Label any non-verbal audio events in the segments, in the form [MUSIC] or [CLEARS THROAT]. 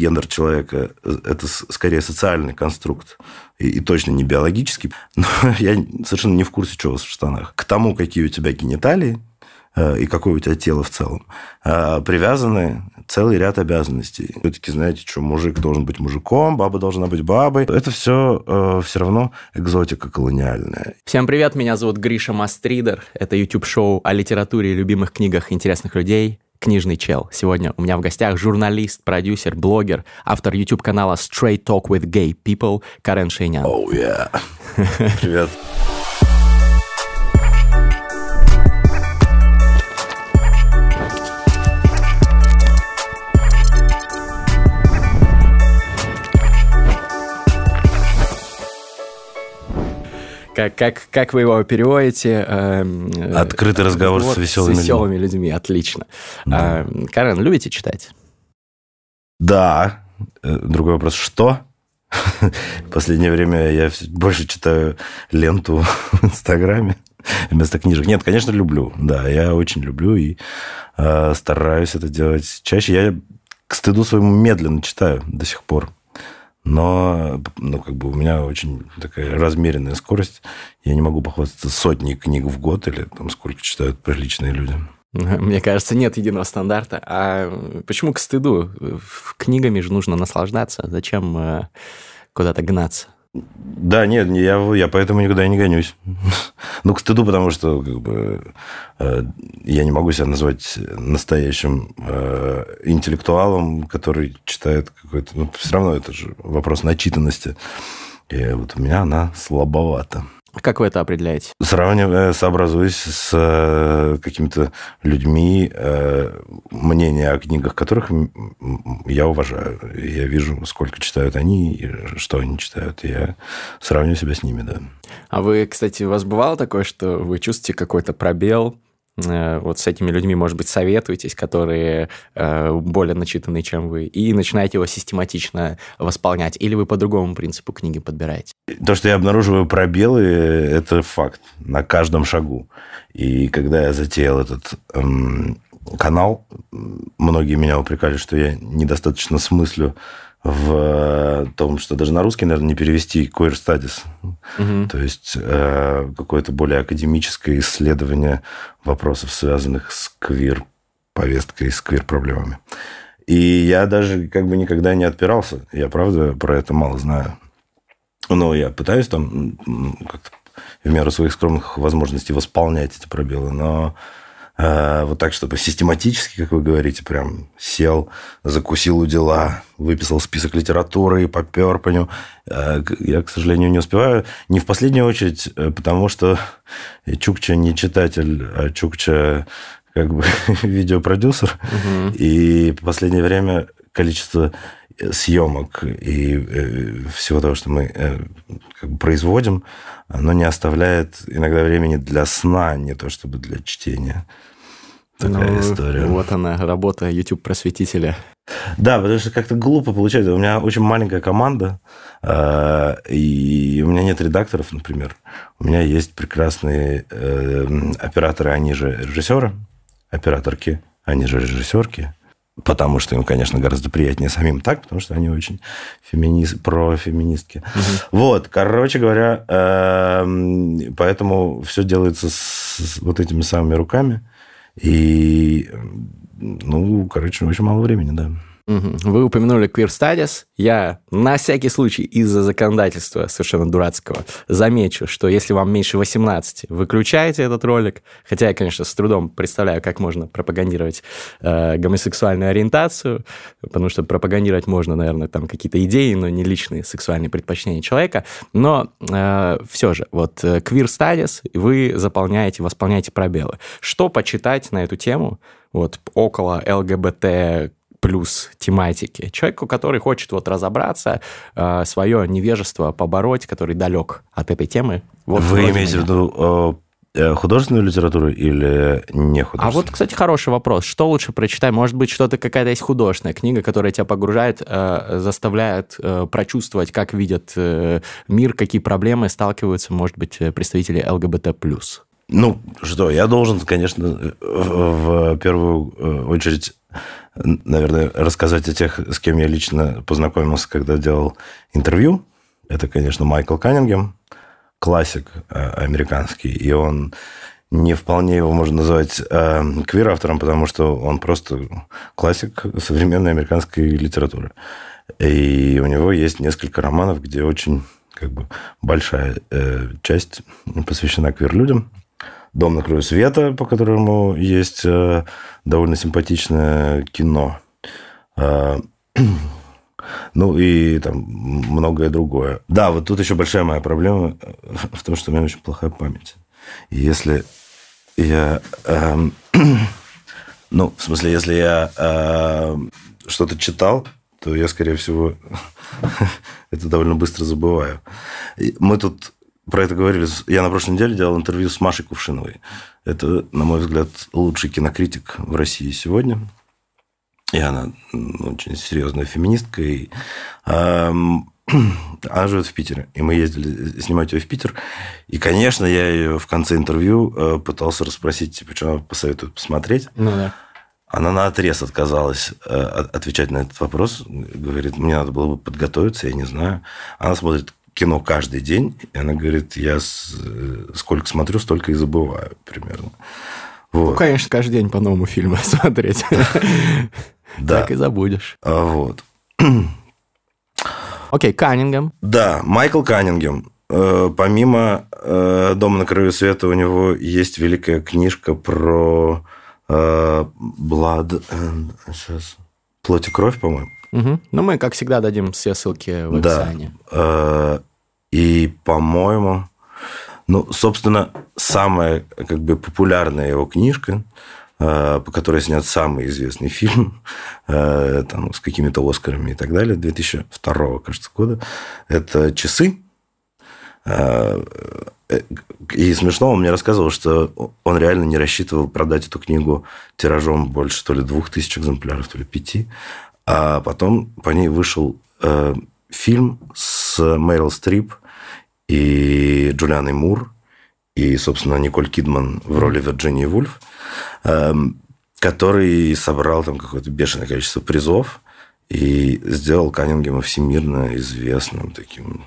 гендер человека – это скорее социальный конструкт и, и точно не биологический. Но [LAUGHS] я совершенно не в курсе, чего в штанах. К тому, какие у тебя гениталии, Э, и какое у тебя тело в целом, э, привязаны целый ряд обязанностей. Все-таки знаете, что мужик должен быть мужиком, баба должна быть бабой. Это все э, все равно экзотика колониальная. Всем привет, меня зовут Гриша Мастридер. Это YouTube-шоу о литературе любимых книгах интересных людей. Книжный чел. Сегодня у меня в гостях журналист, продюсер, блогер, автор YouTube-канала Straight Talk with Gay People Карен Шейнян. Oh, yeah. [LAUGHS] Привет. Как, как, как вы его переводите? Эм, э, Открытый разговор вот, с веселыми, с веселыми людьми. людьми. Отлично. Да. Э, Карен, любите читать? Да. Э, другой вопрос, что? [LAUGHS] В последнее время я больше читаю ленту [LAUGHS] в Инстаграме вместо книжек. Нет, конечно, люблю. Да, я очень люблю и э, стараюсь это делать чаще. Я к стыду своему медленно читаю до сих пор но ну, как бы у меня очень такая размеренная скорость. Я не могу похвастаться сотней книг в год или там сколько читают приличные люди. [LAUGHS] Мне кажется, нет единого стандарта. А почему к стыду? Книгами же нужно наслаждаться. Зачем э, куда-то гнаться? Да, нет, я, я поэтому никуда не гонюсь. [LAUGHS] ну, к стыду, потому что как бы, э, я не могу себя назвать настоящим э, интеллектуалом, который читает какой-то... Ну, все равно это же вопрос начитанности. И вот у меня она слабовата. Как вы это определяете? Сравнивая, сообразуюсь с э, какими-то людьми, э, мнения о книгах которых я уважаю. Я вижу, сколько читают они, и что они читают. Я сравниваю себя с ними, да. А вы, кстати, у вас бывало такое, что вы чувствуете какой-то пробел вот с этими людьми, может быть, советуетесь, которые э, более начитанные, чем вы, и начинаете его систематично восполнять, или вы по другому принципу книги подбираете? То, что я обнаруживаю пробелы, это факт на каждом шагу. И когда я затеял этот эм, канал, многие меня упрекали, что я недостаточно смыслю в э, том, что даже на русский, наверное, не перевести queer studies. Угу. То есть э, какое-то более академическое исследование вопросов, связанных с квир-повесткой, с квир-проблемами. И я даже как бы никогда не отпирался. Я, правда, про это мало знаю. Но я пытаюсь там как-то в меру своих скромных возможностей восполнять эти пробелы. Но вот так, чтобы систематически, как вы говорите, прям сел, закусил у дела, выписал список литературы и попер по нему. Э, я, к сожалению, не успеваю. Не в последнюю очередь, э, потому что [LAUGHS] Чукча не читатель, а Чукча как бы [LAUGHS] видеопродюсер. Угу. И в последнее время количество съемок и всего того, что мы как бы производим, оно не оставляет иногда времени для сна, не то чтобы для чтения. Такая ну, история. Вот она, работа YouTube-просветителя. Да, потому что как-то глупо получается. У меня очень маленькая команда, э, и у меня нет редакторов, например. У меня есть прекрасные э, операторы, они же режиссеры, операторки, они же режиссерки, потому что им, конечно, гораздо приятнее самим так, потому что они очень феминист, профеминистки. Угу. Вот, короче говоря, э, поэтому все делается с вот этими самыми руками. И, ну, короче, очень мало времени, да. Вы упомянули Queer Studies. Я на всякий случай из-за законодательства совершенно дурацкого замечу, что если вам меньше 18, выключайте этот ролик. Хотя я, конечно, с трудом представляю, как можно пропагандировать э, гомосексуальную ориентацию, потому что пропагандировать можно, наверное, там какие-то идеи, но не личные сексуальные предпочтения человека. Но э, все же, вот э, Queer Studies вы заполняете, восполняете пробелы. Что почитать на эту тему? Вот около ЛГБТ плюс тематики. Человеку, который хочет вот разобраться, э, свое невежество побороть, который далек от этой темы. Вот Вы имеете в виду э, художественную литературу или не художественную? А вот, кстати, хороший вопрос. Что лучше прочитать? Может быть, что-то какая-то есть художественная книга, которая тебя погружает, э, заставляет э, прочувствовать, как видят э, мир, какие проблемы сталкиваются, может быть, представители ЛГБТ+. Ну, что, я должен, конечно, в первую очередь наверное, рассказать о тех, с кем я лично познакомился, когда делал интервью. Это, конечно, Майкл Каннингем, классик э, американский, и он не вполне его можно назвать э, квир-автором, потому что он просто классик современной американской литературы. И у него есть несколько романов, где очень как бы большая э, часть посвящена квир-людям. «Дом на краю света», по которому есть э, довольно симпатичное кино. Э, [CLEARS THROAT] ну и там многое другое. Да, вот тут еще большая моя проблема в том, что у меня очень плохая память. И если я... Э, [CLEARS THROAT] ну, в смысле, если я э, что-то читал, то я, скорее всего, [LAUGHS] это довольно быстро забываю. Мы тут про это говорили. Я на прошлой неделе делал интервью с Машей Кувшиновой. Это, на мой взгляд, лучший кинокритик в России сегодня. И она очень серьезная феминистка. И, эм, [CLEARS THROAT] она живет в Питере. И мы ездили снимать ее в Питер. И, конечно, я ее в конце интервью э, пытался расспросить, типа, что она посоветует посмотреть. Ну да. Она на отрез отказалась э, отвечать на этот вопрос. Говорит, мне надо было бы подготовиться, я не знаю. Она смотрит кино каждый день, и она говорит, я э, сколько смотрю, столько и забываю примерно. Вот. Ну, конечно, каждый день по новому фильму [LAUGHS] смотреть. [LAUGHS] Да. Так и забудешь. А вот. [CLEARS THROAT] Окей, Каннингем. Да, Майкл Каннингем. Э, помимо «Дома на краю света» у него есть великая книжка про Э, Blood and... Сейчас. Плоть и кровь, по-моему. Угу. Ну, мы, как всегда, дадим все ссылки в описании. Да. Э, и, по-моему, ну, собственно, самая как бы популярная его книжка, э, по которой снят самый известный фильм, там, с какими-то Оскарами и так далее, 2002, кажется, года, это «Часы», и смешно, он мне рассказывал, что он реально не рассчитывал продать эту книгу тиражом больше то ли двух тысяч экземпляров, то ли пяти. А потом по ней вышел э, фильм с Мэрил Стрип и Джулианой Мур, и, собственно, Николь Кидман в роли Вирджинии Вульф, э, который собрал там какое-то бешеное количество призов и сделал Каннингема всемирно известным таким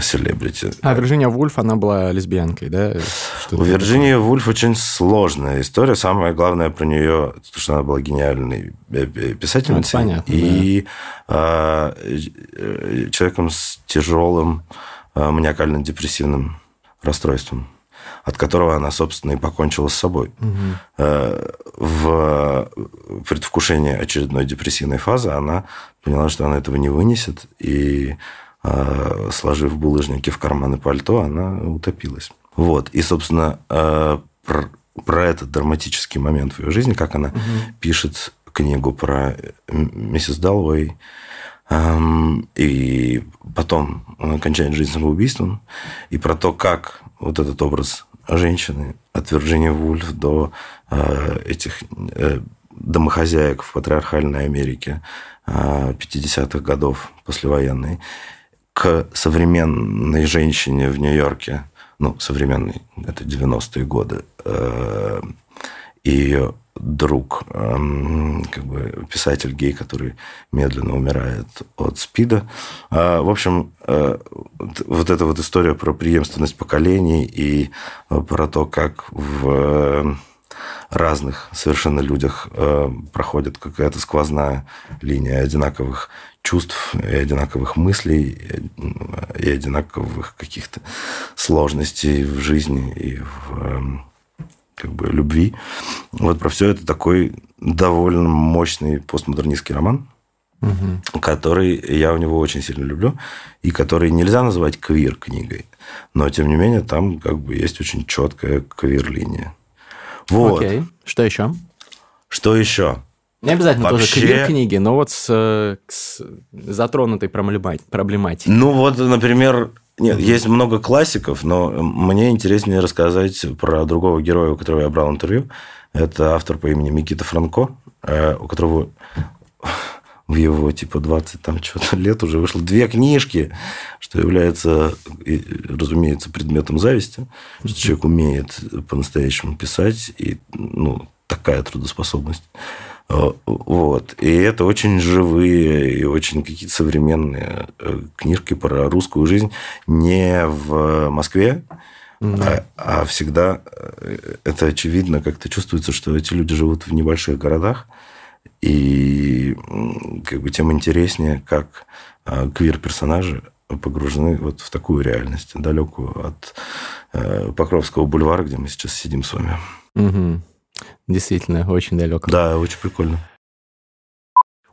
селебрити. А Вирджиния Вульф, она была лесбиянкой, да? Что У Вирджинии Вульф очень сложная история. Самое главное про нее, то, что она была гениальной э, э, писательницей. Ну, понятно, и да. человеком с тяжелым маниакально-депрессивным расстройством от которого она, собственно, и покончила с собой. Угу. В предвкушении очередной депрессивной фазы она поняла, что она этого не вынесет, и а, сложив булыжники в карманы пальто, она утопилась. Вот. И, собственно, а, про, про этот драматический момент в ее жизни, как она угу. пишет книгу про миссис Далвей, и потом она кончает жизнь самоубийством, и про то, как вот этот образ женщины от Вирджинии Вульф до а, этих э, домохозяек в патриархальной Америке 50-х годов послевоенной, к современной женщине в Нью-Йорке, ну, современной, это 90-е годы, э, и ее друг, эм, как бы писатель гей, который медленно умирает от СПИДа. А, в общем, э, вот эта вот история про преемственность поколений и про то, как в разных совершенно людях э, проходит какая-то сквозная линия одинаковых чувств и одинаковых мыслей, и одинаковых каких-то сложностей в жизни и в эм, как бы любви. Вот про все это такой довольно мощный постмодернистский роман, угу. который я у него очень сильно люблю, и который нельзя назвать квир-книгой. Но, тем не менее, там как бы есть очень четкая квир-линия. Вот. Окей. Что еще? Что еще? Не обязательно Вообще... тоже квир книги, но вот с, с затронутой проблематикой. Ну вот, например, нет, есть много классиков, но мне интереснее рассказать про другого героя, у которого я брал интервью. Это автор по имени Микита Франко, э, у которого в его типа 20 там что-то лет уже вышло две книжки, что является, разумеется, предметом зависти, что человек умеет по-настоящему писать, и ну, такая трудоспособность. Вот. И это очень живые и очень какие-то современные книжки про русскую жизнь не в Москве, а, а всегда это очевидно, как-то чувствуется, что эти люди живут в небольших городах, и как бы тем интереснее, как квир-персонажи погружены вот в такую реальность, далекую от э, Покровского бульвара, где мы сейчас сидим с вами. Угу. Действительно, очень далеко. Да, очень прикольно.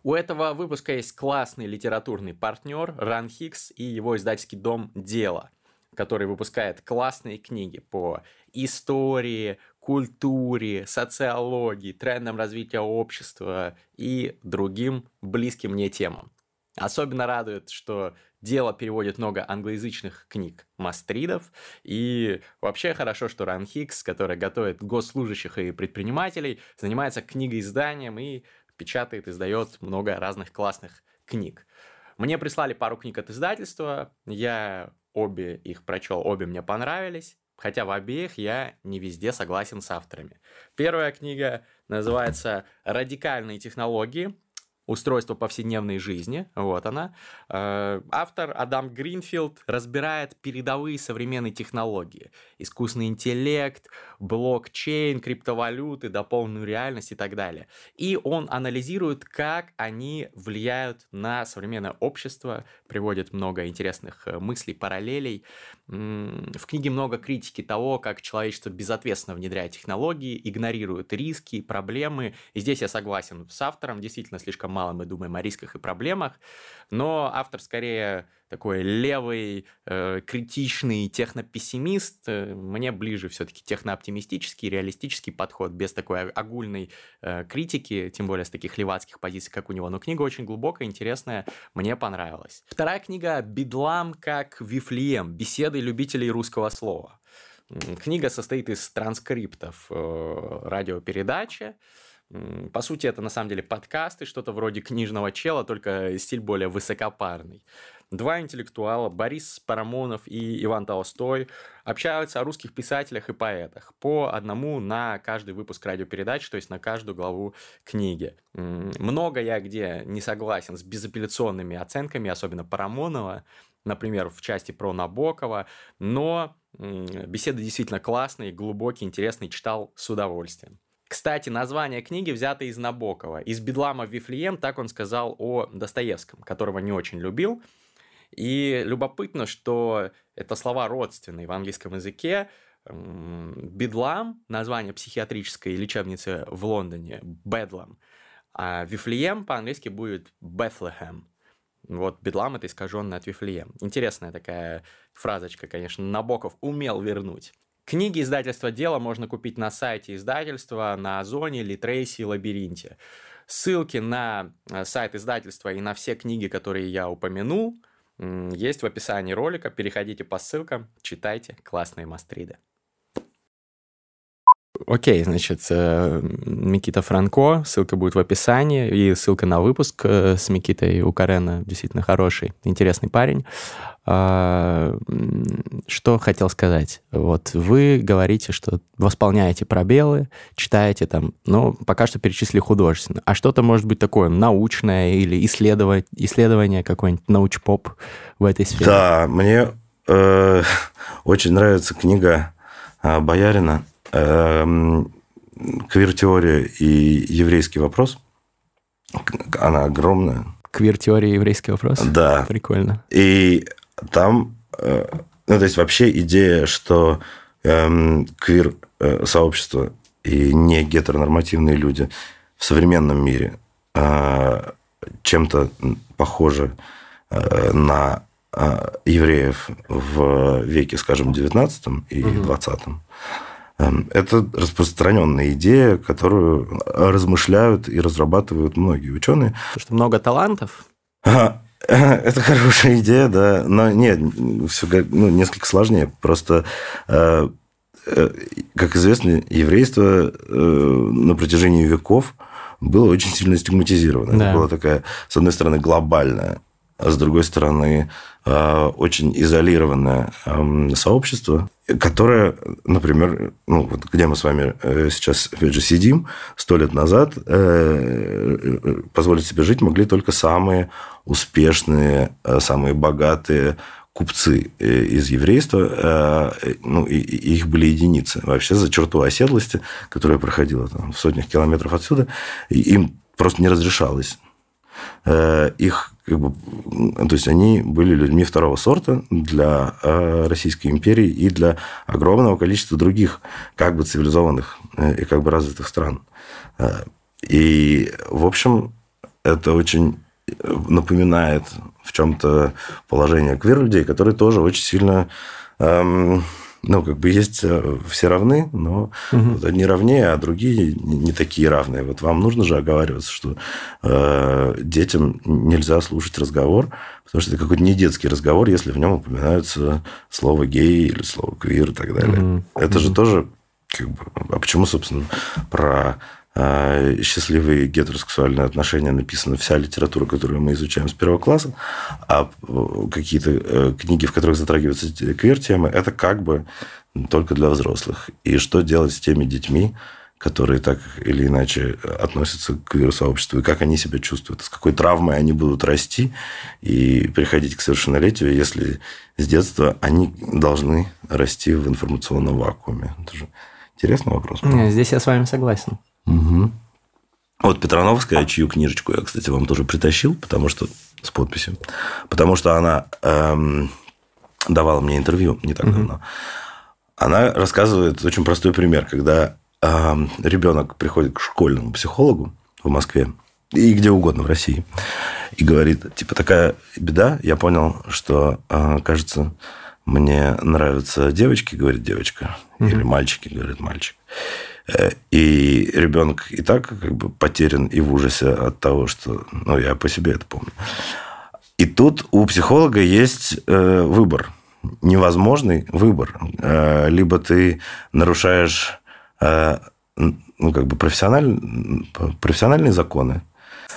У этого выпуска есть классный литературный партнер Ран Хикс и его издательский дом «Дело», который выпускает классные книги по истории, культуре, социологии, трендам развития общества и другим близким мне темам. Особенно радует, что дело переводит много англоязычных книг мастридов. И вообще хорошо, что Ран Хикс, который готовит госслужащих и предпринимателей, занимается книгоизданием и печатает, издает много разных классных книг. Мне прислали пару книг от издательства, я обе их прочел, обе мне понравились, хотя в обеих я не везде согласен с авторами. Первая книга называется «Радикальные технологии устройство повседневной жизни, вот она. Э, автор Адам Гринфилд разбирает передовые современные технологии, искусственный интеллект, блокчейн, криптовалюты, дополненную реальность и так далее. И он анализирует, как они влияют на современное общество, приводит много интересных э, мыслей, параллелей. В книге много критики того, как человечество безответственно внедряет технологии, игнорирует риски, проблемы. И здесь я согласен с автором, действительно слишком мало мы думаем о рисках и проблемах, но автор скорее такой левый, э, критичный технопессимист. Э, мне ближе все-таки технооптимистический, реалистический подход, без такой огульной э, критики, тем более с таких левацких позиций, как у него. Но книга очень глубокая, интересная, мне понравилась. Вторая книга «Бедлам как Вифлеем. Беседы любителей русского слова». Книга состоит из транскриптов э, радиопередачи, по сути, это на самом деле подкасты, что-то вроде книжного чела, только стиль более высокопарный. Два интеллектуала, Борис Парамонов и Иван Толстой, общаются о русских писателях и поэтах по одному на каждый выпуск радиопередач, то есть на каждую главу книги. Много я где не согласен с безапелляционными оценками, особенно Парамонова, например, в части про Набокова, но беседы действительно классные, глубокие, интересные, читал с удовольствием. Кстати, название книги взято из Набокова. Из «Бедлама в Вифлеем» так он сказал о Достоевском, которого не очень любил. И любопытно, что это слова родственные в английском языке. Бедлам, название психиатрической лечебницы в Лондоне, Бедлам, а Вифлеем по-английски будет Бethlehem. Вот Бедлам это искаженное от Вифлеем. Интересная такая фразочка, конечно, Набоков умел вернуть. Книги издательства «Дело» можно купить на сайте издательства, на Озоне, Литрейсе и Лабиринте. Ссылки на э, сайт издательства и на все книги, которые я упомянул, есть в описании ролика. Переходите по ссылкам, читайте классные мастриды. Окей, значит, э, Микита Франко, ссылка будет в описании, и ссылка на выпуск э, с Микитой у Карена, действительно хороший, интересный парень. А, что хотел сказать? Вот вы говорите, что восполняете пробелы, читаете там, ну, пока что перечислили художественно. А что-то может быть такое научное или исследование, исследование какой-нибудь научпоп в этой сфере? Да, мне э, [LAUGHS] очень нравится книга э, Боярина квир-теория и еврейский вопрос. Она огромная. Квир-теория и еврейский вопрос? Да. Прикольно. И там, э, ну, то есть вообще идея, что эм, квир-сообщество э, и не гетеронормативные люди в современном мире э, чем-то похожи на евреев в веке, скажем, 19 и угу. 20 Эм, это распространенная идея, которую размышляют и разрабатывают многие ученые. Потому что много талантов? [LAUGHS] Это хорошая идея, да. Но нет, все ну, несколько сложнее. Просто, э, э, как известно, еврейство э, на протяжении веков было очень сильно стигматизировано. Да. Это была такая, с одной стороны, глобальная, а с другой стороны, очень изолированное эм, сообщество. Которая, например, ну, вот где мы с вами э, сейчас, опять же, сидим, сто лет назад э, э, позволить себе жить могли только самые успешные, самые богатые купцы из еврейства, ну, и, и их были единицы. Вообще за черту оседлости, которая проходила там, в сотнях километров отсюда, им просто не разрешалось их как бы, то есть они были людьми второго сорта для э, Российской империи и для огромного количества других как бы цивилизованных э, и как бы развитых стран. Э, и, в общем, это очень напоминает в чем-то положение квир-людей, которые тоже очень сильно эм, ну, как бы есть э, все равны, но угу. вот одни равнее, а другие не такие равные. Вот вам нужно же оговариваться, что э, детям нельзя слушать разговор, потому что это какой-то не детский разговор, если в нем упоминаются слово гей или слово квир и так далее. Угу. Это угу. же тоже как бы, а почему, собственно, про счастливые гетеросексуальные отношения написана вся литература, которую мы изучаем с первого класса, а э, какие-то э, книги, в которых затрагиваются квир-темы, это как бы только для взрослых. И что делать с теми детьми, которые так или иначе относятся к квир-сообществу, и как они себя чувствуют, с какой травмой они будут расти и приходить к совершеннолетию, если с детства они должны расти в информационном вакууме. Это же интересный вопрос. Здесь я с вами согласен. Угу. Вот Петрановская, чью книжечку я, кстати, вам тоже притащил, потому что с подписью, потому что она эм, давала мне интервью не так угу. давно. Она рассказывает очень простой пример, когда эм, ребенок приходит к школьному психологу в Москве и где угодно в России и говорит, типа такая беда, я понял, что, э, кажется, мне нравятся девочки, говорит девочка, угу. или мальчики, говорит мальчик. Э, и ребенок и так как бы потерян и в ужасе от того, что... Ну, я по себе это помню. И тут у психолога есть э, выбор. Невозможный выбор. Э, либо ты нарушаешь ну, как бы профессиональ... профессиональные законы,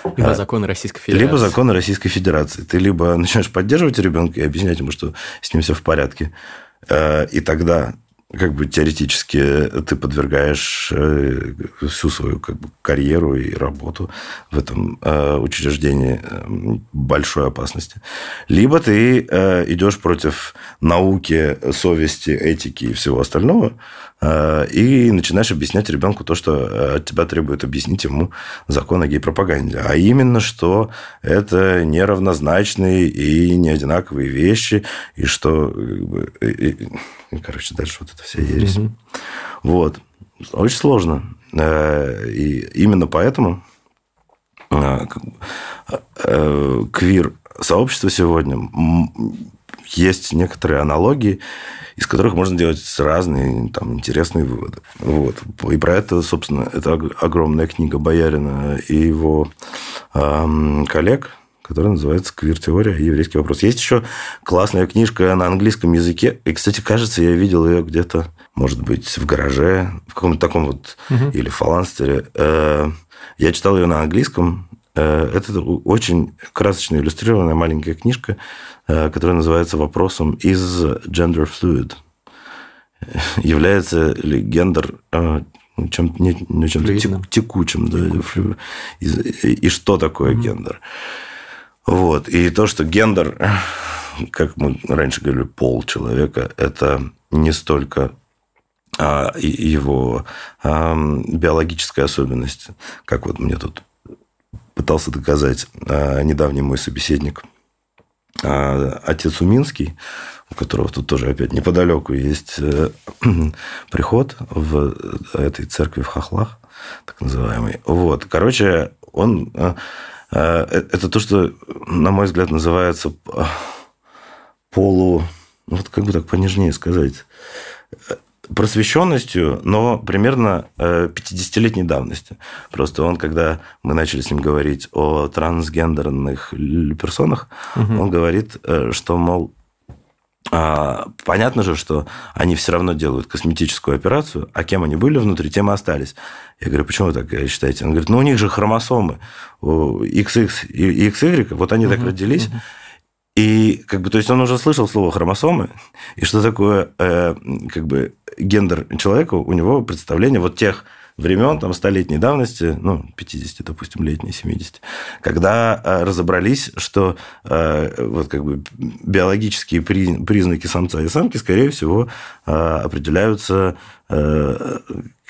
либо законы Российской Федерации. Либо законы Российской Федерации. Ты либо начинаешь поддерживать ребенка и объяснять ему, что с ним все в порядке. И тогда как бы теоретически ты подвергаешь э, всю свою как бы, карьеру и работу в этом э, учреждении э, большой опасности. Либо ты идешь против науки, совести, этики и всего остального, и начинаешь объяснять ребенку то, что от тебя требует объяснить ему закон о гей-пропаганде. А именно, что это неравнозначные и не одинаковые вещи, и что и, короче, дальше вот это вся ересь. Угу. Вот. Очень сложно. Э, и именно поэтому э, э, квир-сообщество сегодня есть некоторые аналогии, из которых можно делать разные там, интересные выводы. Вот. И про это, собственно, это огромная книга Боярина и его эм, коллег – которая называется «Квир-теория. Еврейский вопрос». Есть еще классная книжка на английском языке. И, кстати, кажется, я видел ее где-то, может быть, в гараже, в каком-то таком вот, угу. или в фаланстере. Э, я читал ее на английском. Э, это очень красочно иллюстрированная маленькая книжка, э, которая называется «Вопросом из gender fluid». [LAUGHS] Является ли гендер чем, не, чем текучим, да, и, и, и что такое mm гендер. Вот. И то, что гендер, [SNIFFS] как мы раньше говорили, пол человека, это не столько а, его а, биологическая особенность, как вот мне тут пытался доказать а, недавний мой собеседник, а, отец Уминский, у которого тут тоже опять неподалеку есть э, [CLEARS THROAT] приход в этой церкви в Хохлах, так называемый. Вот. Короче, он а, Э, это то, что, на мой взгляд, называется э, полу... Ну, вот как бы так понежнее сказать э, просвещенностью, но примерно 50-летней давности. Просто он, когда мы начали с ним говорить о трансгендерных персонах, угу. он говорит, что, мол, а, понятно же, что они все равно делают косметическую операцию, а кем они были внутри, тем и остались. Я говорю, почему вы так считаете? Он говорит, ну, у них же хромосомы XX и XY, вот они угу, так родились, угу. И как бы, то есть он уже слышал слово хромосомы, и что такое э, как бы гендер человека, у него представление вот тех времен, там, столетней давности, ну, 50, допустим, летней, 70, когда э, разобрались, что э, вот как бы биологические признаки самца и самки, скорее всего, э, определяются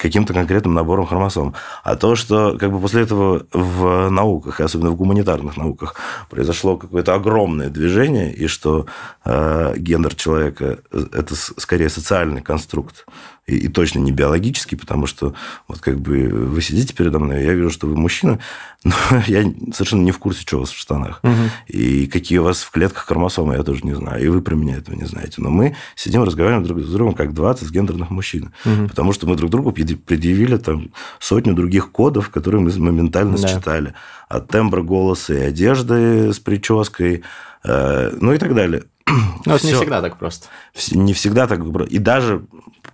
каким-то конкретным набором хромосом. А то, что как бы после этого в науках, особенно в гуманитарных науках, произошло какое-то огромное движение, и что э, гендер человека – это скорее социальный конструкт, и, и точно не биологический, потому что вот как бы вы сидите передо мной, я вижу, что вы мужчина, [LAUGHS] но я совершенно не в курсе, что у вас в штанах. Угу. И какие у вас в клетках хромосомы, я тоже не знаю. И вы про меня этого не знаете. Но мы сидим, разговариваем друг с другом, как 20 гендерных мужчин. Угу. Потому что мы друг другу предъявили там сотню других кодов, которые мы моментально да. считали. От тембра голоса и одежды с прической, э, ну и так далее. Но это не всегда так просто. Не всегда так просто. И даже,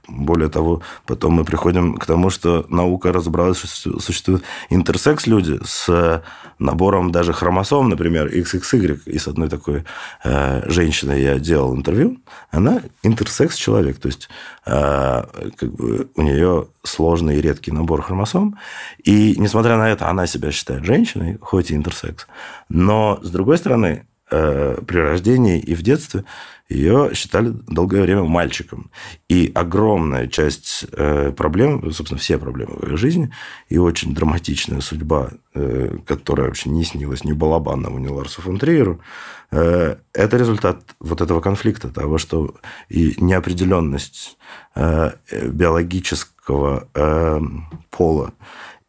более того, потом мы приходим к тому, что наука разобралась, что существуют интерсекс-люди с набором даже хромосом, например, XXY. И с одной такой э, женщиной я делал интервью. Она интерсекс-человек. То есть, э, как бы у нее сложный и редкий набор хромосом. И, несмотря на это, она себя считает женщиной, хоть и интерсекс. Но, с другой стороны, Э, при рождении и в детстве ее считали долгое время мальчиком. И огромная часть э, проблем, собственно, все проблемы в ее жизни, и очень драматичная судьба, э, которая вообще не снилась ни Балабанову, ни Ларсу фон Триеру, это результат вот этого конфликта, того, что и неопределенность биологического пола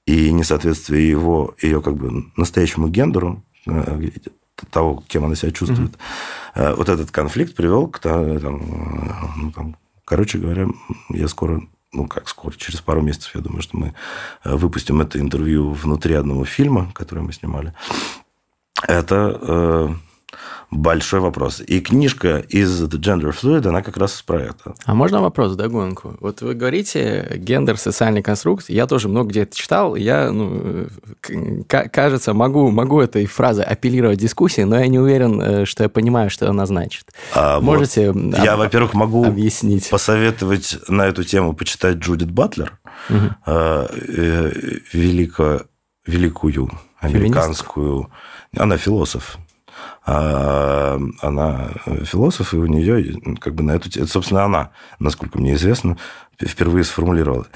и несоответствие его, ее как бы настоящему гендеру, того, кем она себя чувствует. Mm-hmm. Вот этот конфликт привел к там, ну, там, короче говоря, я скоро ну как скоро, через пару месяцев, я думаю, что мы э, выпустим это интервью внутри одного фильма, который мы снимали. Это э, большой вопрос. И книжка из The Gender Fluid, она как раз про это. А можно вопрос, догонку? Вот вы говорите гендер, социальный конструкт. Я тоже много где это читал. Я, ну, кажется, могу, могу этой фразой апеллировать дискуссии, но я не уверен, э, что я понимаю, что она значит. А, Можете вот. Я, об, во-первых, могу объяснить. посоветовать на эту тему почитать Джудит Батлер, угу. великую, великую американскую... Она философ, а она философ, и у нее как бы на эту... Это, собственно, она, насколько мне известно, впервые сформулировала,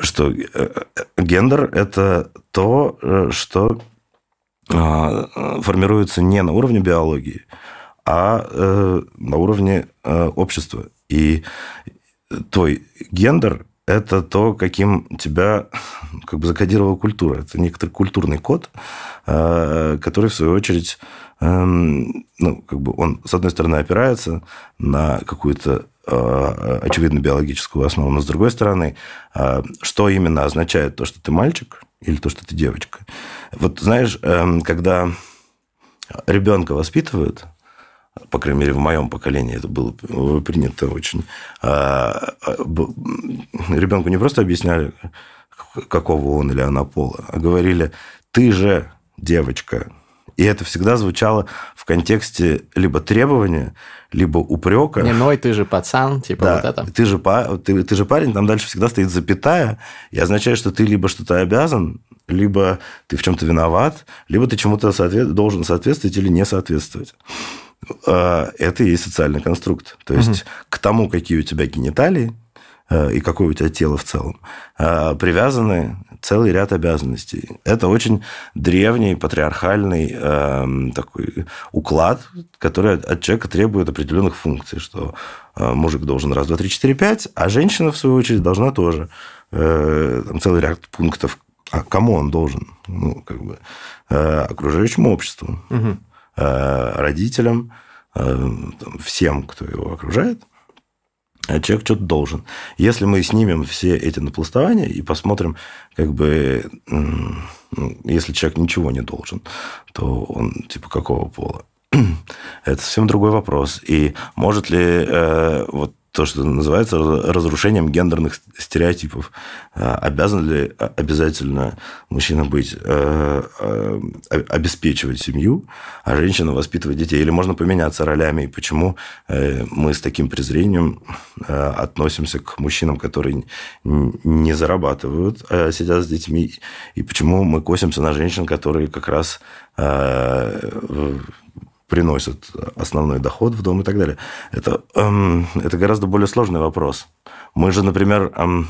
что э, гендер – это то, э, что а, формируется не на уровне биологии, а э, на уровне общества. И твой гендер – это то, каким тебя как бы закодировала культура. Это некоторый культурный код, который, в свою очередь, ну, как бы он, с одной стороны, опирается на какую-то э, очевидно биологическую основу, но с другой стороны, э, что именно означает то, что ты мальчик или то, что ты девочка. Вот знаешь, эм, когда ребенка воспитывают, по крайней мере, в моем поколении это было принято очень. Э, ребенку не просто объясняли, какого он или она пола, а говорили, ты же девочка, и это всегда звучало в контексте либо требования, либо упрека. Не ной, ты же пацан, типа да, вот это. Ты же, ты, ты же парень, там дальше всегда стоит запятая, и означает, что ты либо что-то обязан, либо ты в чем-то виноват, либо ты чему-то соответ... должен соответствовать или не соответствовать. А, это и есть социальный конструкт. То есть угу. к тому, какие у тебя гениталии, и какое у тебя тело в целом, э, привязаны целый ряд обязанностей. Это очень древний, патриархальный э, такой уклад, который от человека требует определенных функций, что мужик должен раз, два, три, четыре, пять, а женщина, в свою очередь, должна тоже. Там целый ряд пунктов. А кому он должен? Ну, как бы окружающему обществу, угу. родителям, всем, кто его окружает – а человек что-то должен. Если мы снимем все эти напластования и посмотрим, как бы, ну, если человек ничего не должен, то он типа какого пола? [CLEARS THROAT] Это совсем другой вопрос. И может ли э, вот то, что называется разрушением гендерных стереотипов. А, обязан ли обязательно мужчина быть, э, э, обеспечивать семью, а женщина воспитывать детей? Или можно поменяться ролями? И почему э, мы с таким презрением относимся к мужчинам, которые не зарабатывают, а сидят с детьми? И почему мы косимся на женщин, которые как раз приносят основной доход в дом и так далее. Это, эм, это гораздо более сложный вопрос. Мы же, например, эм,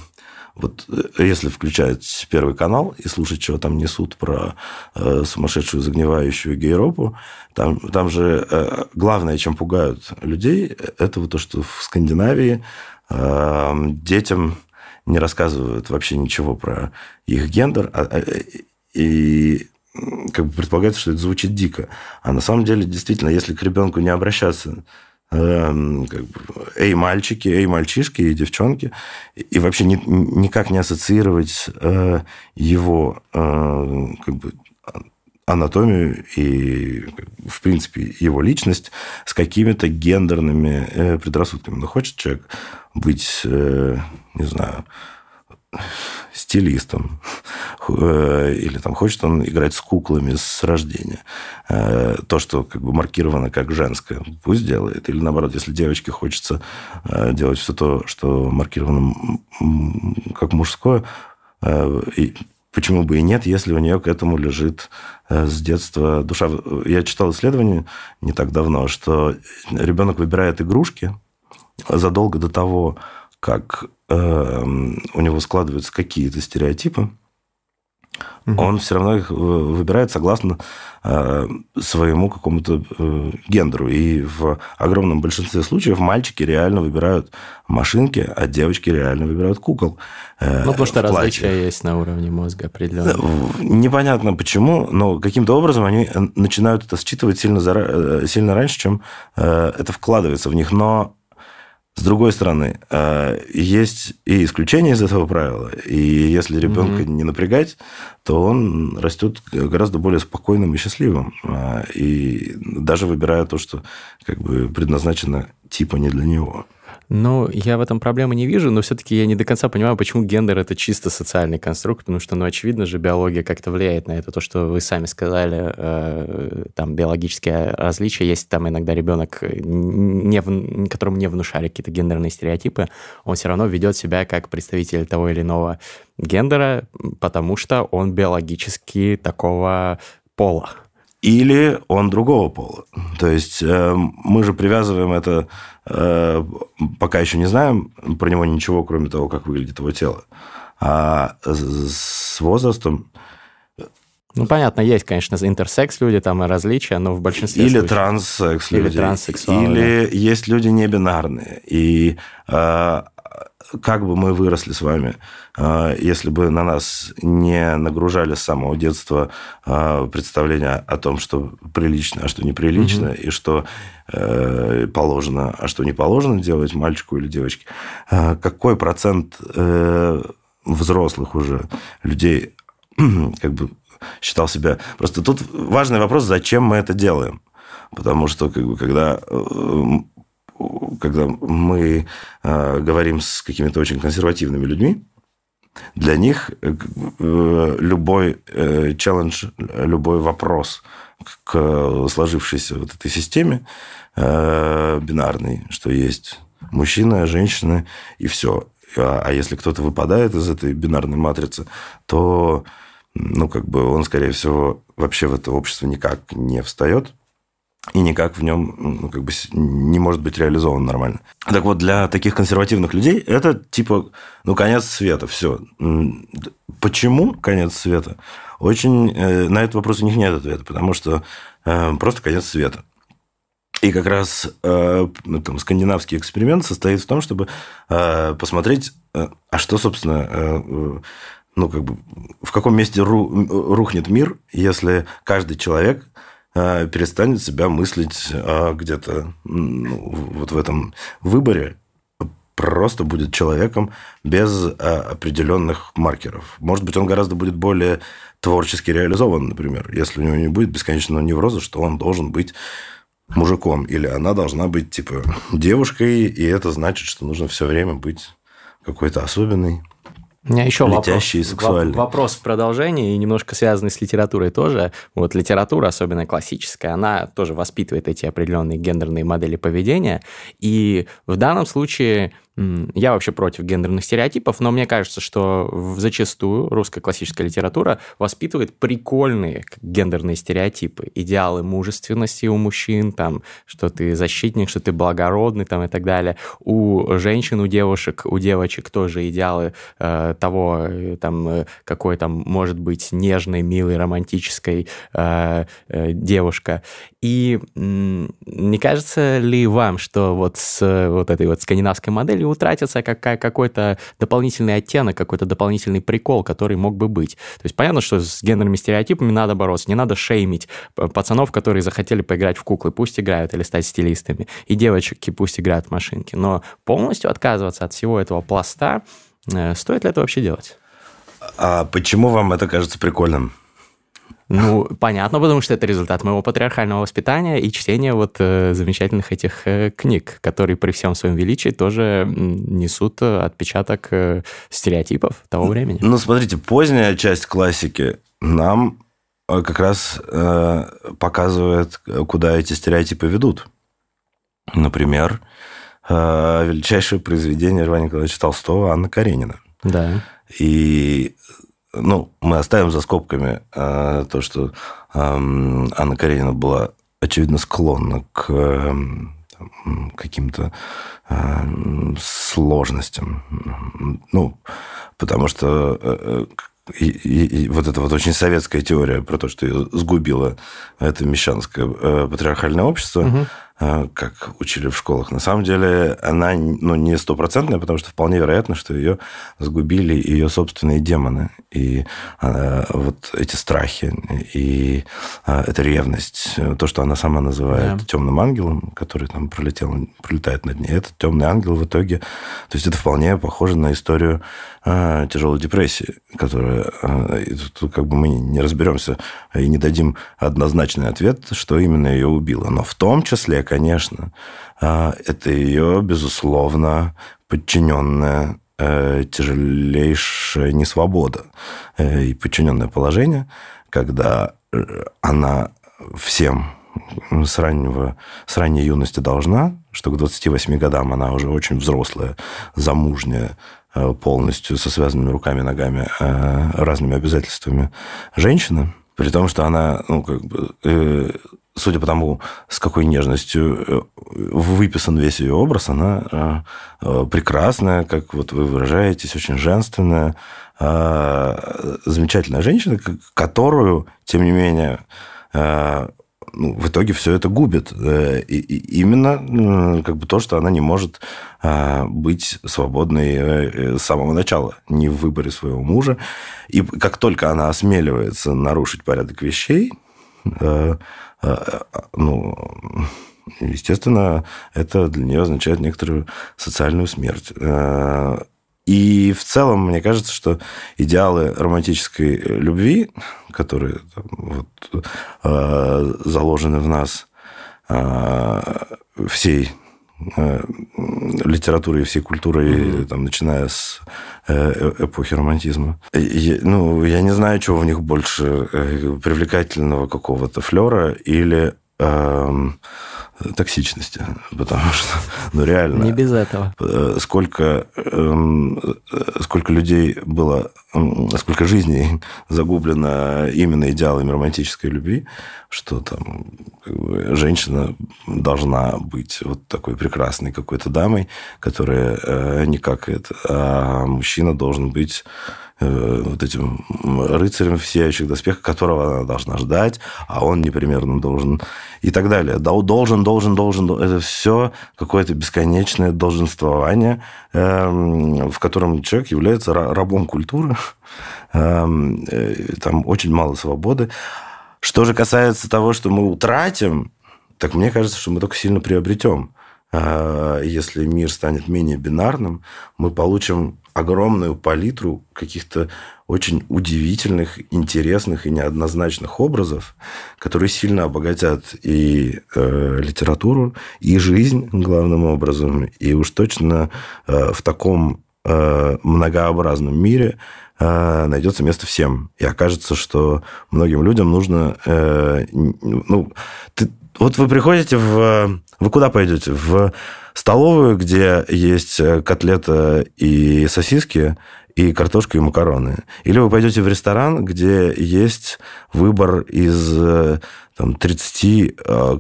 вот э, если включать Первый канал и слушать, чего там несут про э, сумасшедшую загнивающую гейропу, там, там же э, главное, чем пугают людей, это вот то, что в Скандинавии э, детям не рассказывают вообще ничего про их гендер, а, а, и как бы предполагается, что это звучит дико. А на самом деле, действительно, если к ребенку не обращаться, э, как бы, эй, мальчики, эй, мальчишки и девчонки, и вообще ни, никак не ассоциировать э, его э, как бы, анатомию и, в принципе, его личность с какими-то гендерными э, предрассудками. Ну, хочет человек быть, не знаю, стилистом, э, или там хочет он играть с куклами с рождения. Э, то, что как бы маркировано как женское, пусть делает. Или наоборот, если девочке хочется э, делать все то, что маркировано как мужское, и почему бы и нет, если у нее к этому лежит с детства душа. Я читал исследование не так давно, что ребенок выбирает игрушки задолго до того, как у него складываются какие-то стереотипы, угу. он все равно их э, выбирает согласно э, своему какому-то э, гендеру. И в огромном большинстве случаев мальчики реально выбирают машинки, а девочки реально выбирают кукол. Ну, потому что различия есть на уровне мозга определенно. Непонятно почему, но каким-то образом они начинают это считывать сильно, сильно раньше, чем это вкладывается в них. Но с другой стороны, э, есть и исключения из этого правила. И если ребенка mm-hmm. не напрягать, то он растет гораздо более спокойным и счастливым. Э, и даже выбирая то, что как бы предназначено типа не для него. Ну, я в этом проблемы не вижу, но все-таки я не до конца понимаю, почему гендер это чисто социальный конструкт, потому что, ну, очевидно же, биология как-то влияет на это. То, что вы сами сказали, э, там биологические различия, есть там иногда ребенок, не, в, которому не внушали какие-то гендерные стереотипы, он все равно ведет себя как представитель того или иного гендера, потому что он биологически такого пола или он другого пола. То есть э, мы же привязываем это, э, пока еще не знаем про него ничего, кроме того, как выглядит его тело. А с возрастом... Ну, понятно, есть, конечно, интерсекс люди, там и различия, но в большинстве Или случаев... транссекс люди. Или транссексуалы. Или есть люди небинарные. И э, как бы мы выросли с вами, а, если бы на нас не нагружали с самого детства а, представления о том, что прилично, а что неприлично, угу. и что э, положено, а что не положено делать мальчику или девочке, а, какой процент э, взрослых уже людей [CLEARS THROAT] как бы считал себя... Просто тут важный вопрос, зачем мы это делаем. Потому что, как бы, когда э, когда мы э, говорим с какими-то очень консервативными людьми, для них э, э, любой челлендж, любой вопрос к сложившейся вот этой системе бинарной, что есть мужчина, женщина и все. А, а если кто-то выпадает из этой бинарной матрицы, то ну, как бы он, скорее всего, вообще в это общество никак не встает и никак в нем ну, как бы не может быть реализован нормально. Так вот, для таких консервативных людей это типа, ну, конец света, все. Почему конец света? Очень э, на этот вопрос у них нет ответа, потому что э, просто конец света. И как раз э, там, скандинавский эксперимент состоит в том, чтобы э, посмотреть, э, а что, собственно, э, ну, как бы, в каком месте ру, рухнет мир, если каждый человек перестанет себя мыслить а, где-то ну, вот в этом выборе, просто будет человеком без а, определенных маркеров. Может быть, он гораздо будет более творчески реализован, например, если у него не будет бесконечного невроза, что он должен быть мужиком, или она должна быть, типа, девушкой, и это значит, что нужно все время быть какой-то особенной. У меня еще Летящий вопрос, и сексуальный. вопрос в продолжении, и немножко связанный с литературой тоже. Вот литература, особенно классическая, она тоже воспитывает эти определенные гендерные модели поведения. И в данном случае я вообще против гендерных стереотипов, но мне кажется, что зачастую русская классическая литература воспитывает прикольные гендерные стереотипы. Идеалы мужественности у мужчин, там, что ты защитник, что ты благородный там, и так далее. У женщин, у девушек, у девочек тоже идеалы э, того, э, там, э, какой там может быть нежной, милой, романтической э, э, девушка. И э, не кажется ли вам, что вот с вот этой вот скандинавской моделью или утратится как, какой-то дополнительный оттенок, какой-то дополнительный прикол, который мог бы быть. То есть понятно, что с гендерными стереотипами надо бороться, не надо шеймить пацанов, которые захотели поиграть в куклы, пусть играют или стать стилистами, и девочки пусть играют в машинки. Но полностью отказываться от всего этого пласта, э, стоит ли это вообще делать? А почему вам это кажется прикольным? Ну, понятно, потому что это результат моего патриархального воспитания и чтения вот э, замечательных этих э, книг, которые при всем своем величии тоже несут отпечаток э, стереотипов того времени. Ну, смотрите, поздняя часть классики нам э, как раз э, показывает, куда эти стереотипы ведут. Например, э, величайшее произведение Льва Николаевича Толстого Анна Каренина. Да. И ну, мы оставим за скобками э, то, что э, Анна Каренина была, очевидно, склонна к э, каким-то э, сложностям. Ну, потому что э, и, и, и вот эта вот очень советская теория про то, что ее сгубило это мещанское э, патриархальное общество, угу. Э, как учили в школах, на самом деле она ну, не стопроцентная, потому что вполне вероятно, что ее сгубили ее собственные демоны. И э, вот эти страхи, и э, эта ревность, то, что она сама называет да. темным ангелом, который там пролетел, пролетает над ней, этот темный ангел в итоге... То есть это вполне похоже на историю э, тяжелой депрессии, которая Э, тут как бы мы не разберемся и не дадим однозначный ответ, что именно ее убило. Но в том числе, конечно, э, это ее, безусловно, подчиненная э, тяжелейшая несвобода и подчиненное положение, когда она всем с, раннего, с ранней юности должна, что к 28 годам она уже очень взрослая, замужняя, Э, полностью со связанными руками, ногами, э, разными обязательствами женщина, при том, что она, ну, как бы, э, судя по тому, с какой нежностью выписан весь ее образ, она прекрасная, как вот вы выражаетесь, очень женственная, замечательная женщина, которую, тем не менее, ну, в итоге все это губит. Э, и, и именно как бы то, что она не может а, быть свободной э, с самого начала, не в выборе своего мужа. И как только она осмеливается нарушить порядок вещей, э, ну, естественно, это для нее означает некоторую социальную смерть. И в целом, мне кажется, что идеалы романтической любви, которые вот, э, заложены в нас э, всей э, литературой и всей культурой, mm-hmm. там, начиная с э, эпохи романтизма. Я, ну, я не знаю, чего в них больше э, привлекательного какого-то флера или э, токсичности, потому что, ну, реально... Не без этого. Э, сколько, эм, э, сколько людей было, сколько жизней [LAUGHS] загублено именно идеалами романтической любви, что там как бы, женщина должна быть вот такой прекрасной какой-то дамой, которая э, не как это, а мужчина должен быть Э, вот этим рыцарем в сияющих доспехах, которого она должна ждать, а он непримерно должен и так далее. Должен, должен, должен. Это все какое-то бесконечное долженствование, эм, в котором человек является рабом культуры. Эм, э, там очень мало свободы. Что же касается того, что мы утратим, так мне кажется, что мы только сильно приобретем. э, если мир станет менее бинарным, мы получим огромную палитру каких-то очень удивительных, интересных и неоднозначных образов, которые сильно обогатят и э, литературу, и жизнь главным образом. И уж точно э, в таком э, многообразном мире э, найдется место всем. И окажется, что многим людям нужно... Э, ну, ты, вот вы приходите в... Вы куда пойдете? В столовую, где есть котлета и сосиски, и картошка, и макароны. Или вы пойдете в ресторан, где есть выбор из там, 30 э,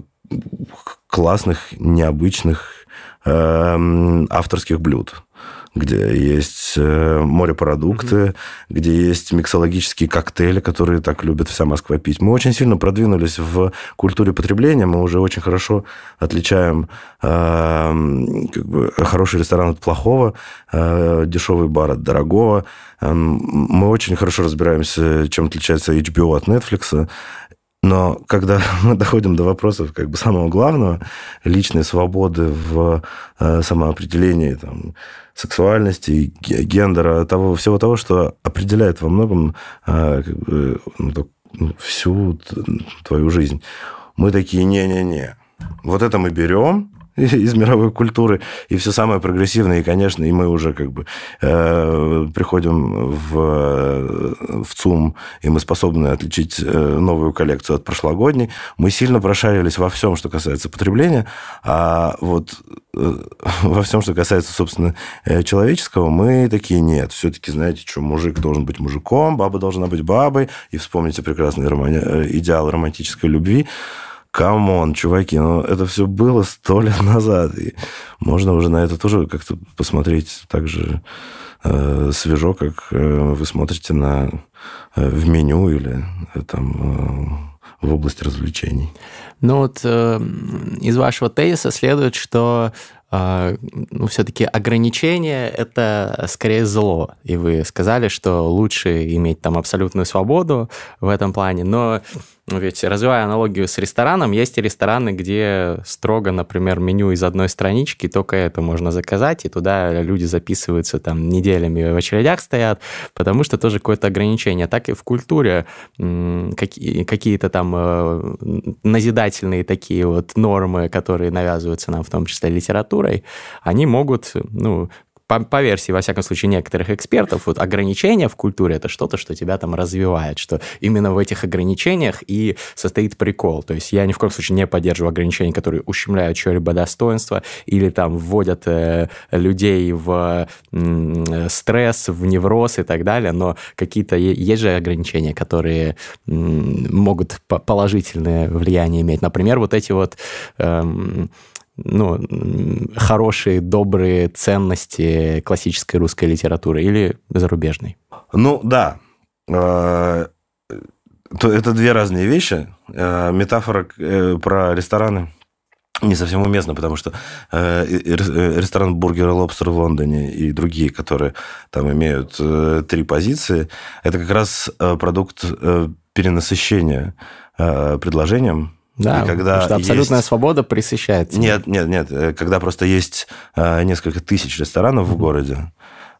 классных, необычных э, авторских блюд где есть э, морепродукты, mm-hmm. где есть миксологические коктейли, которые так любит вся Москва пить. Мы очень сильно продвинулись в культуре потребления, мы уже очень хорошо отличаем э, как бы, хороший ресторан от плохого, э, дешевый бар от дорогого. Э, мы очень хорошо разбираемся, чем отличается HBO от Netflix. Но когда [LAUGHS] мы доходим до вопросов как бы самого главного, личной свободы в э, самоопределении, там, сексуальности, гендера, того, всего того, что определяет во многом ну, ну, всю твою жизнь. Мы такие, не-не-не, вот это мы берем, [LAUGHS] из мировой культуры, и все самое прогрессивное, и, конечно, и мы уже как бы э, приходим в, в ЦУМ, и мы способны отличить э, новую коллекцию от прошлогодней. Мы сильно прошарились во всем, что касается потребления, а вот э, [LAUGHS] во всем, что касается, собственно, э, человеческого, мы такие, нет, все-таки, знаете, что мужик должен быть мужиком, баба должна быть бабой, и вспомните прекрасный роман... Э, идеал романтической любви, come on, чуваки, ну это все было сто лет назад. И можно уже на это тоже как-то посмотреть так же э, свежо, как э, вы смотрите на, э, в меню или э, там э, в области развлечений. Ну вот э, из вашего тезиса следует, что ну, все-таки ограничение – это скорее зло. И вы сказали, что лучше иметь там абсолютную свободу в этом плане. Но ну, ведь, развивая аналогию с рестораном, есть и рестораны, где строго, например, меню из одной странички, только это можно заказать, и туда люди записываются там неделями в очередях стоят, потому что тоже какое-то ограничение. Так и в культуре какие-то там э, назидательные такие вот нормы, которые навязываются нам, в том числе литературой, они могут, ну, по, по версии, во всяком случае, некоторых экспертов, вот ограничения в культуре – это что-то, что тебя там развивает, что именно в этих ограничениях и состоит прикол. То есть я ни в коем случае не поддерживаю ограничения, которые ущемляют чье-либо достоинство или там вводят э, людей в э, стресс, в невроз и так далее, но какие-то есть же ограничения, которые э, могут положительное влияние иметь. Например, вот эти вот... Э, ну, хорошие, добрые ценности классической русской литературы или зарубежной? Ну, да. Э, это две разные вещи. Э, метафора э, про рестораны не совсем уместно, потому что ресторан «Бургер и лобстер» в Лондоне и другие, которые там имеют три позиции, это как раз продукт перенасыщения предложением да, и когда потому что абсолютная есть... свобода пресыщает. Тебя. Нет, нет, нет. Э, когда просто есть э, несколько тысяч ресторанов mm-hmm. в городе,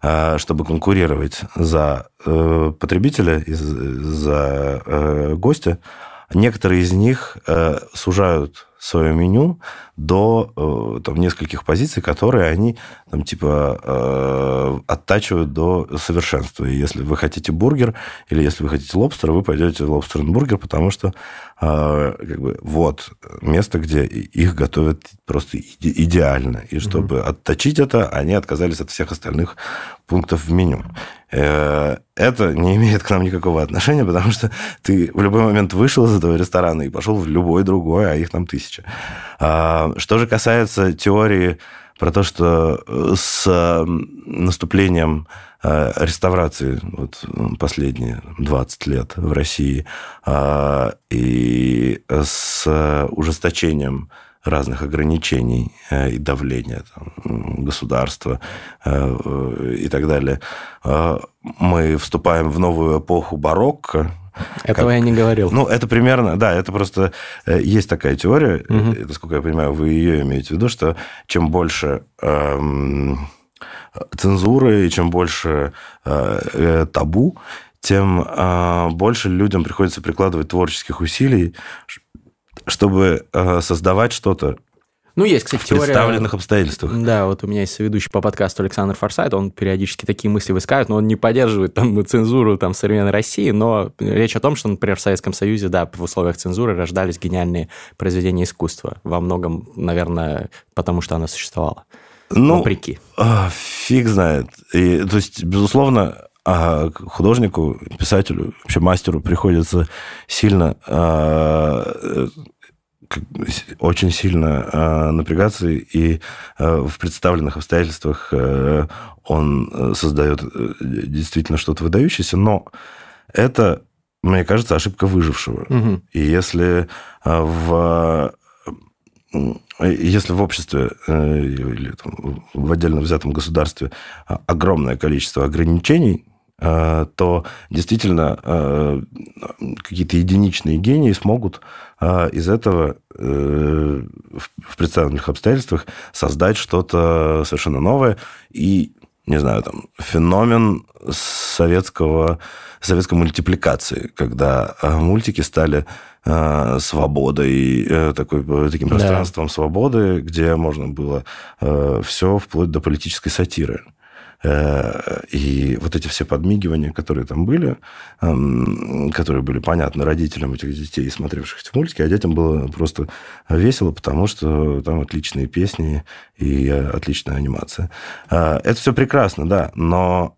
э, чтобы конкурировать за потребителя и за гостя, некоторые из них сужают свое меню до э, там, нескольких позиций, которые они там, типа э, оттачивают до совершенства. И если вы хотите бургер или если вы хотите лобстер, вы пойдете в лобстер бургер, потому что э, как бы, вот место, где их готовят просто идеально. И чтобы mm-hmm. отточить это, они отказались от всех остальных пунктов в меню. Э, это не имеет к нам никакого отношения, потому что ты в любой момент вышел из этого ресторана и пошел в любой другой, а их там тысяча. А, что же касается теории про то, что с наступлением э, реставрации вот, последние 20 лет в России а, и с ужесточением разных ограничений э, и давления там, государства э, и так далее, э, мы вступаем в новую эпоху барокко, этого как, я не говорил. Ну, это примерно, да, это просто есть такая теория, угу. насколько я понимаю, вы ее имеете в виду, что чем больше эм, цензуры и чем больше э, табу, тем э, больше людям приходится прикладывать творческих усилий, чтобы э, создавать что-то ну, есть, кстати, в теория... представленных обстоятельствах. Да, вот у меня есть ведущий по подкасту Александр Форсайт, он периодически такие мысли высказывает, но он не поддерживает там [LAUGHS] цензуру там, современной России, но речь о том, что, например, в Советском Союзе, да, в условиях цензуры рождались гениальные произведения искусства. Во многом, наверное, потому что она существовала. Ну, Вопреки. А, фиг знает. И, то есть, безусловно, а художнику, писателю, вообще мастеру приходится сильно а, очень сильно э, напрягаться, и э, в представленных обстоятельствах э, он создает действительно что-то выдающееся, но это, мне кажется, ошибка выжившего. Угу. И если в если в обществе или там, в отдельно взятом государстве огромное количество ограничений, то действительно какие-то единичные гении смогут а из этого э, в представленных обстоятельствах создать что-то совершенно новое и, не знаю, там, феномен советского, советской мультипликации, когда мультики стали а, свободой, э, такой, таким пространством да. свободы, где можно было э, все вплоть до политической сатиры. Э, и вот эти все подмигивания, которые там были, эм, которые были понятны родителям этих детей, смотревших эти мультики, а детям было просто весело, потому что там отличные песни и отличная анимация. Э, это все прекрасно, да, но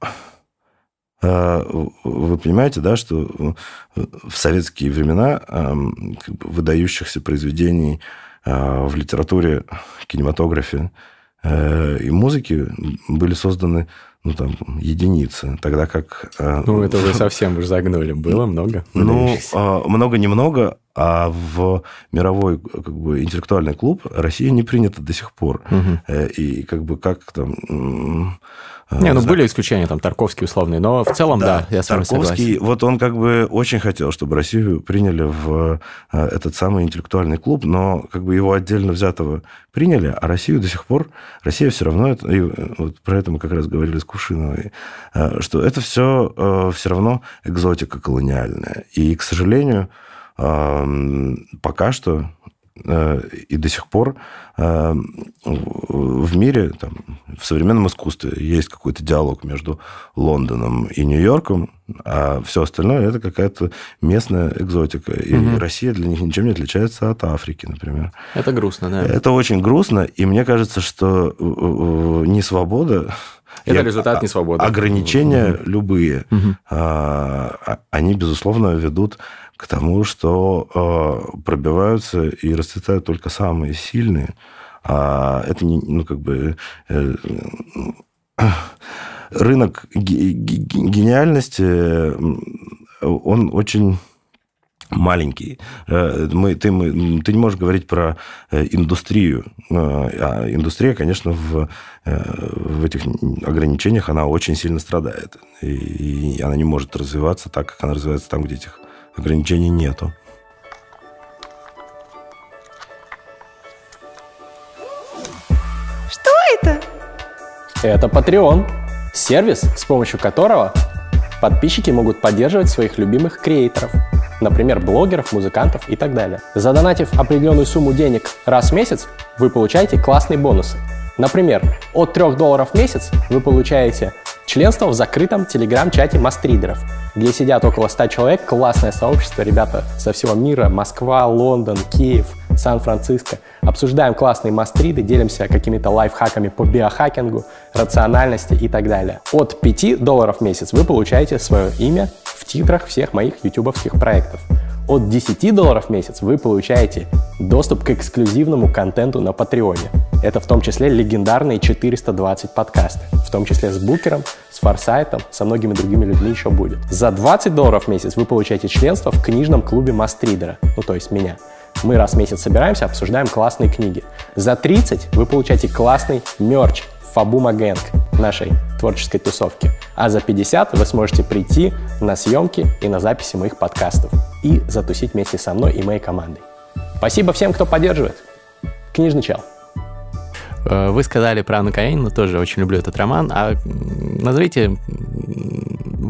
э, вы понимаете, да, что в советские времена эм, выдающихся произведений в литературе, кинематографе, Э, и музыки были созданы ну, там, единицы, тогда как... Э, ну, это вы [LAUGHS] совсем уж загнули. Было много? Ну, а, много-немного, а в мировой как бы, интеллектуальный клуб Россия не принята до сих пор. Угу. И как бы как там Э, не, ну были исключения, там, Тарковский условный, но в целом, да, да я с вами Тарковский, согласен. вот он как бы очень хотел, чтобы Россию приняли в э, этот самый интеллектуальный клуб, но как бы его отдельно взятого приняли, а Россию до сих пор, Россия все равно, это, и вот про это мы как раз говорили с Кувшиновой, э, что это все все равно экзотика колониальная. И, к сожалению, пока что Э, и до сих пор э, в мире, там, в современном искусстве есть какой-то диалог между Лондоном и Нью-Йорком, а все остальное это какая-то местная экзотика. И угу. Россия для них ничем не отличается от Африки, например. Это грустно, да. Это очень грустно, и мне кажется, что э, не свобода, это результат не свободы. Ограничения угу. любые, угу. они, безусловно, ведут к тому, что э, пробиваются и расцветают только самые сильные. А это не, ну, как бы э, рынок гениальности, он очень маленький. Э, мы, ты, мы, ты не можешь говорить про э, индустрию. А индустрия, конечно, в, в этих ограничениях, она очень сильно страдает. И, и она не может развиваться так, как она развивается там, где этих ограничений нету. Что это? Это Patreon. Сервис, с помощью которого подписчики могут поддерживать своих любимых креаторов. Например, блогеров, музыкантов и так далее. Задонатив определенную сумму денег раз в месяц, вы получаете классные бонусы. Например, от 3 долларов в месяц вы получаете членство в закрытом телеграм-чате мастридеров – где сидят около 100 человек, классное сообщество, ребята со всего мира, Москва, Лондон, Киев, Сан-Франциско. Обсуждаем классные мастриды, делимся какими-то лайфхаками по биохакингу, рациональности и так далее. От 5 долларов в месяц вы получаете свое имя в титрах всех моих ютубовских проектов. От 10 долларов в месяц вы получаете доступ к эксклюзивному контенту на Патреоне. Это в том числе легендарные 420 подкасты, в том числе с Букером, с Форсайтом, со многими другими людьми еще будет. За 20 долларов в месяц вы получаете членство в книжном клубе Мастридера, ну то есть меня. Мы раз в месяц собираемся, обсуждаем классные книги. За 30 вы получаете классный мерч Фабума Гэнг нашей творческой тусовки. А за 50 вы сможете прийти на съемки и на записи моих подкастов и затусить вместе со мной и моей командой. Спасибо всем, кто поддерживает. Книжный чел. Э, вы сказали про Анну Каренину, тоже очень люблю этот роман. А назовите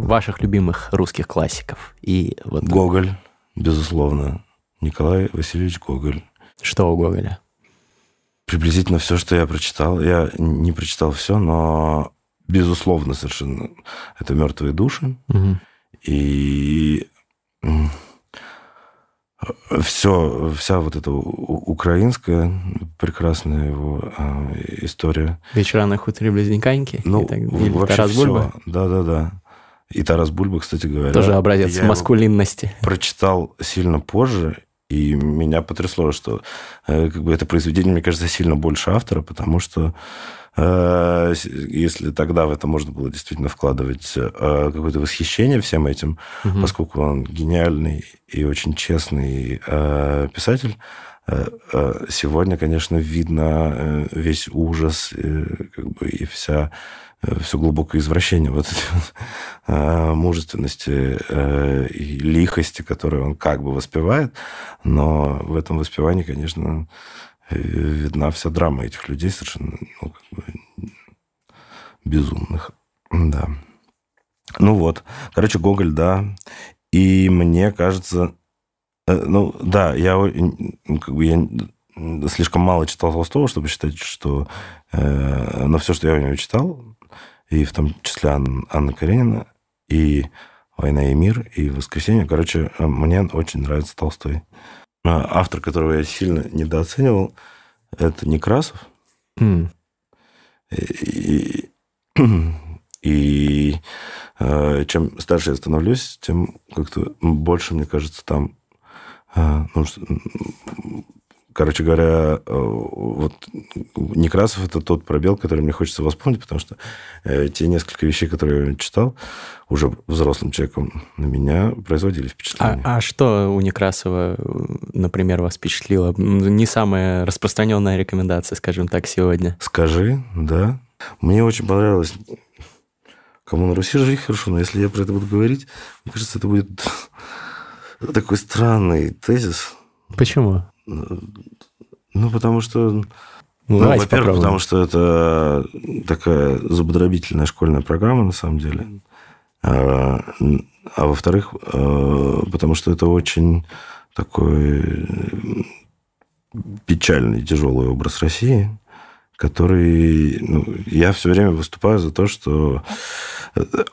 ваших любимых русских классиков. И вот... Гоголь, безусловно. Николай Васильевич Гоголь. Что у Гоголя? Приблизительно все, что я прочитал. Я не прочитал все, но безусловно совершенно это мертвые души. Угу. И все, вся вот эта украинская прекрасная его э, история. Вечера на хуторе Близнеканьки? Ну, так, или вообще Тарас Бульба? Да-да-да. И Тарас Бульба, кстати говоря. Тоже образец маскулинности. Прочитал сильно позже, и меня потрясло, что э, как бы это произведение, мне кажется, сильно больше автора, потому что если тогда в это можно было действительно вкладывать э, какое-то восхищение всем этим, угу. поскольку он гениальный и очень честный э, писатель, сегодня, конечно, видно весь ужас как бы, и вся все глубокое извращение вот [LAUGHS] этой мужественности и лихости, которую он как бы воспевает, но в этом воспевании, конечно, видна вся драма этих людей совершенно ну, как бы безумных. Да. Ну вот. Короче, Гоголь, да. И мне кажется... Э, ну, да, я, как бы, я слишком мало читал Толстого, чтобы считать, что... Э, но все, что я у него читал, и в том числе Анна, Анна Каренина, и «Война и мир», и «Воскресенье». Короче, мне очень нравится Толстой. А, автор, которого я сильно недооценивал, это Некрасов. Mm. И, и э, чем старше я становлюсь, тем как-то больше, мне кажется, там э, ну, короче говоря, э, вот Некрасов это тот пробел, который мне хочется восполнить, потому что э, те несколько вещей, которые я читал, уже взрослым человеком на меня производили впечатление. А, а что у Некрасова, например, вас впечатлило? Не самая распространенная рекомендация, скажем так, сегодня. Скажи, да. Мне очень понравилось Кому на Руси жить хорошо, но если я про это буду говорить, мне кажется, это будет [LAUGHS] такой странный тезис. Почему? Ну, потому что... Ну, ну во-первых, потому что это такая зубодробительная школьная программа, на самом деле. А, а во-вторых, а, потому что это очень такой печальный, тяжелый образ России, который... Ну, я все время выступаю за то, что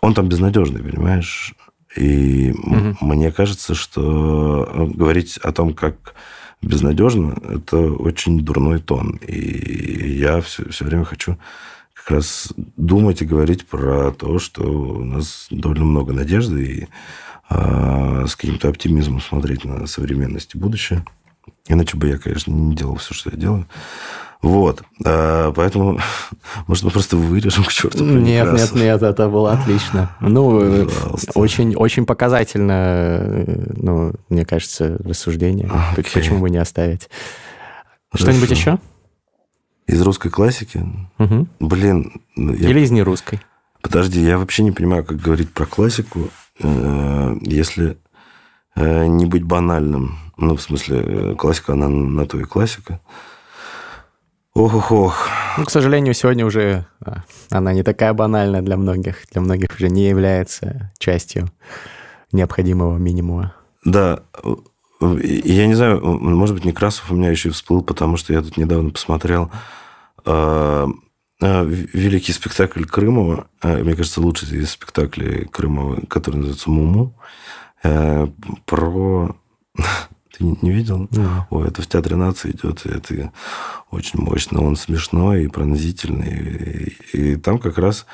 он там безнадежный, понимаешь? И угу. мне кажется, что говорить о том, как безнадежно, это очень дурной тон. И я все, все время хочу как раз думать и говорить про то, что у нас довольно много надежды и а, с каким-то оптимизмом смотреть на современность и будущее. Иначе бы я, конечно, не делал все, что я делаю. Вот. А, поэтому, [LAUGHS] может, мы просто вырежем [LAUGHS] к черту. Нет, нет, нет, это было отлично. Ну, очень, очень показательно, ну, мне кажется, рассуждение. Okay. Почему бы не оставить? Что-нибудь еще? Из русской классики? Угу. Блин. Ну, я... Или из нерусской? Подожди, я вообще не понимаю, как говорить про классику, э, если э, не быть банальным. Ну, в смысле, э, классика, она на то и классика. Ох-ох-ох. Ну, к сожалению, сегодня уже а, она не такая банальная для многих. Для многих уже не является частью необходимого минимума. Да. Я не знаю, может быть, Некрасов у меня еще всплыл, потому что я тут недавно посмотрел э, великий спектакль Крымова. Мне кажется, лучший из спектаклей Крымова, который называется «Муму». Про [LAUGHS] ты не, не видел? Да. Ой, это в Театре нации идет, это очень мощно. Он смешной и пронзительный. И, и там как раз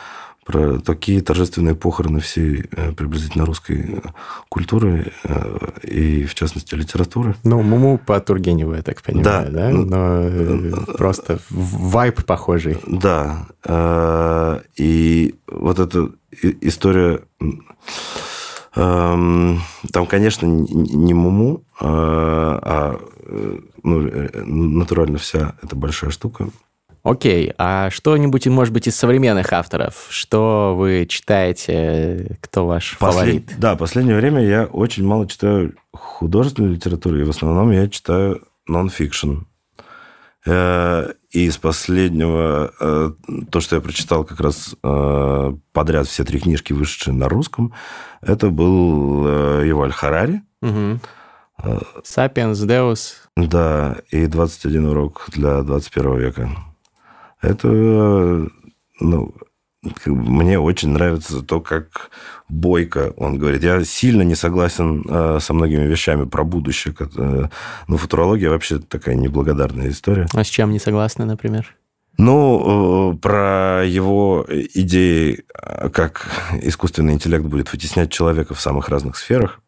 про такие торжественные похороны всей э, приблизительно русской культуры э, и, в частности, литературы. Ну, Муму по Тургеневу, я так понимаю, да? да? Но э, просто вайп похожий. Да. И вот эта история там, конечно, не Муму, а, а ну, натурально вся эта большая штука. Окей, а что-нибудь, может быть, из современных авторов? Что вы читаете? Кто ваш Послед... фаворит? Да, последнее время я очень мало читаю художественную литературу, и в основном я читаю нон-фикшн. Э, и из последнего, э, то, что я прочитал как раз э, подряд все три книжки, вышедшие на русском, это был Юваль Харари. Угу. «Сапиенс Деус». Да, и «21 урок для 21 века». Это, ну, мне очень нравится то, как бойко он говорит. Я сильно не согласен э, со многими вещами про будущее. Э, ну, футурология вообще такая неблагодарная история. А с чем не согласны, например? Ну, э, про его идеи, как искусственный интеллект будет вытеснять человека в самых разных сферах.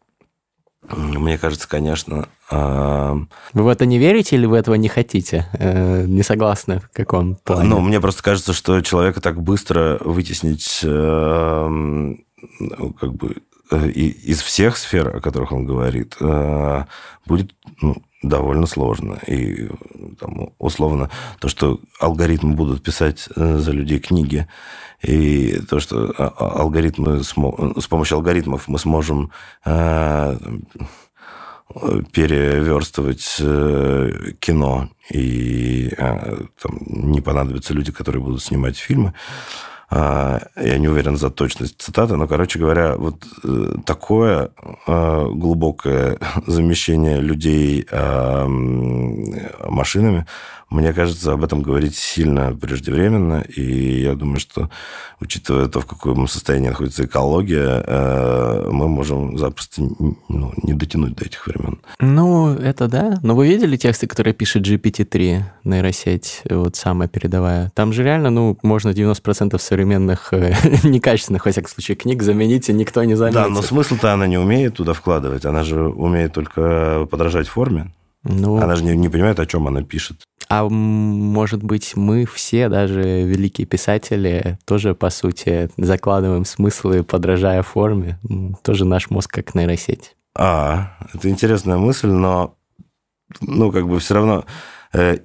Мне кажется, конечно... Вы в это не верите или вы этого не хотите? Э, не согласны в каком плане? Ну, мне просто кажется, что человека так быстро вытеснить э, как бы э, из всех сфер, о которых он говорит, будет ну, довольно сложно. И там, условно, то, что алгоритмы будут писать за людей книги, и то, что а, а, алгоритмы, с помощью алгоритмов мы сможем э, переверстывать э, кино, и э, там не понадобятся люди, которые будут снимать фильмы. Я не уверен за точность цитаты, но, короче говоря, вот такое глубокое [LAUGHS] замещение людей машинами, мне кажется, об этом говорить сильно преждевременно, и я думаю, что, учитывая то, в каком состоянии находится экология, э, мы можем запросто ну, не дотянуть до этих времен. Ну, это да. Но вы видели тексты, которые пишет GPT-3, нейросеть, вот самая передовая? Там же реально, ну, можно 90% современных, э, [LAUGHS] некачественных, во всяком случае, книг заменить, и никто не заметит. Да, но смысл-то она не умеет туда вкладывать, она же умеет только подражать форме. Ну, она же не, не понимает, о чем она пишет. А может быть, мы все, даже великие писатели, тоже, по сути, закладываем смыслы, подражая форме. Тоже наш мозг как нейросеть. А, это интересная мысль, но, ну, как бы все равно э,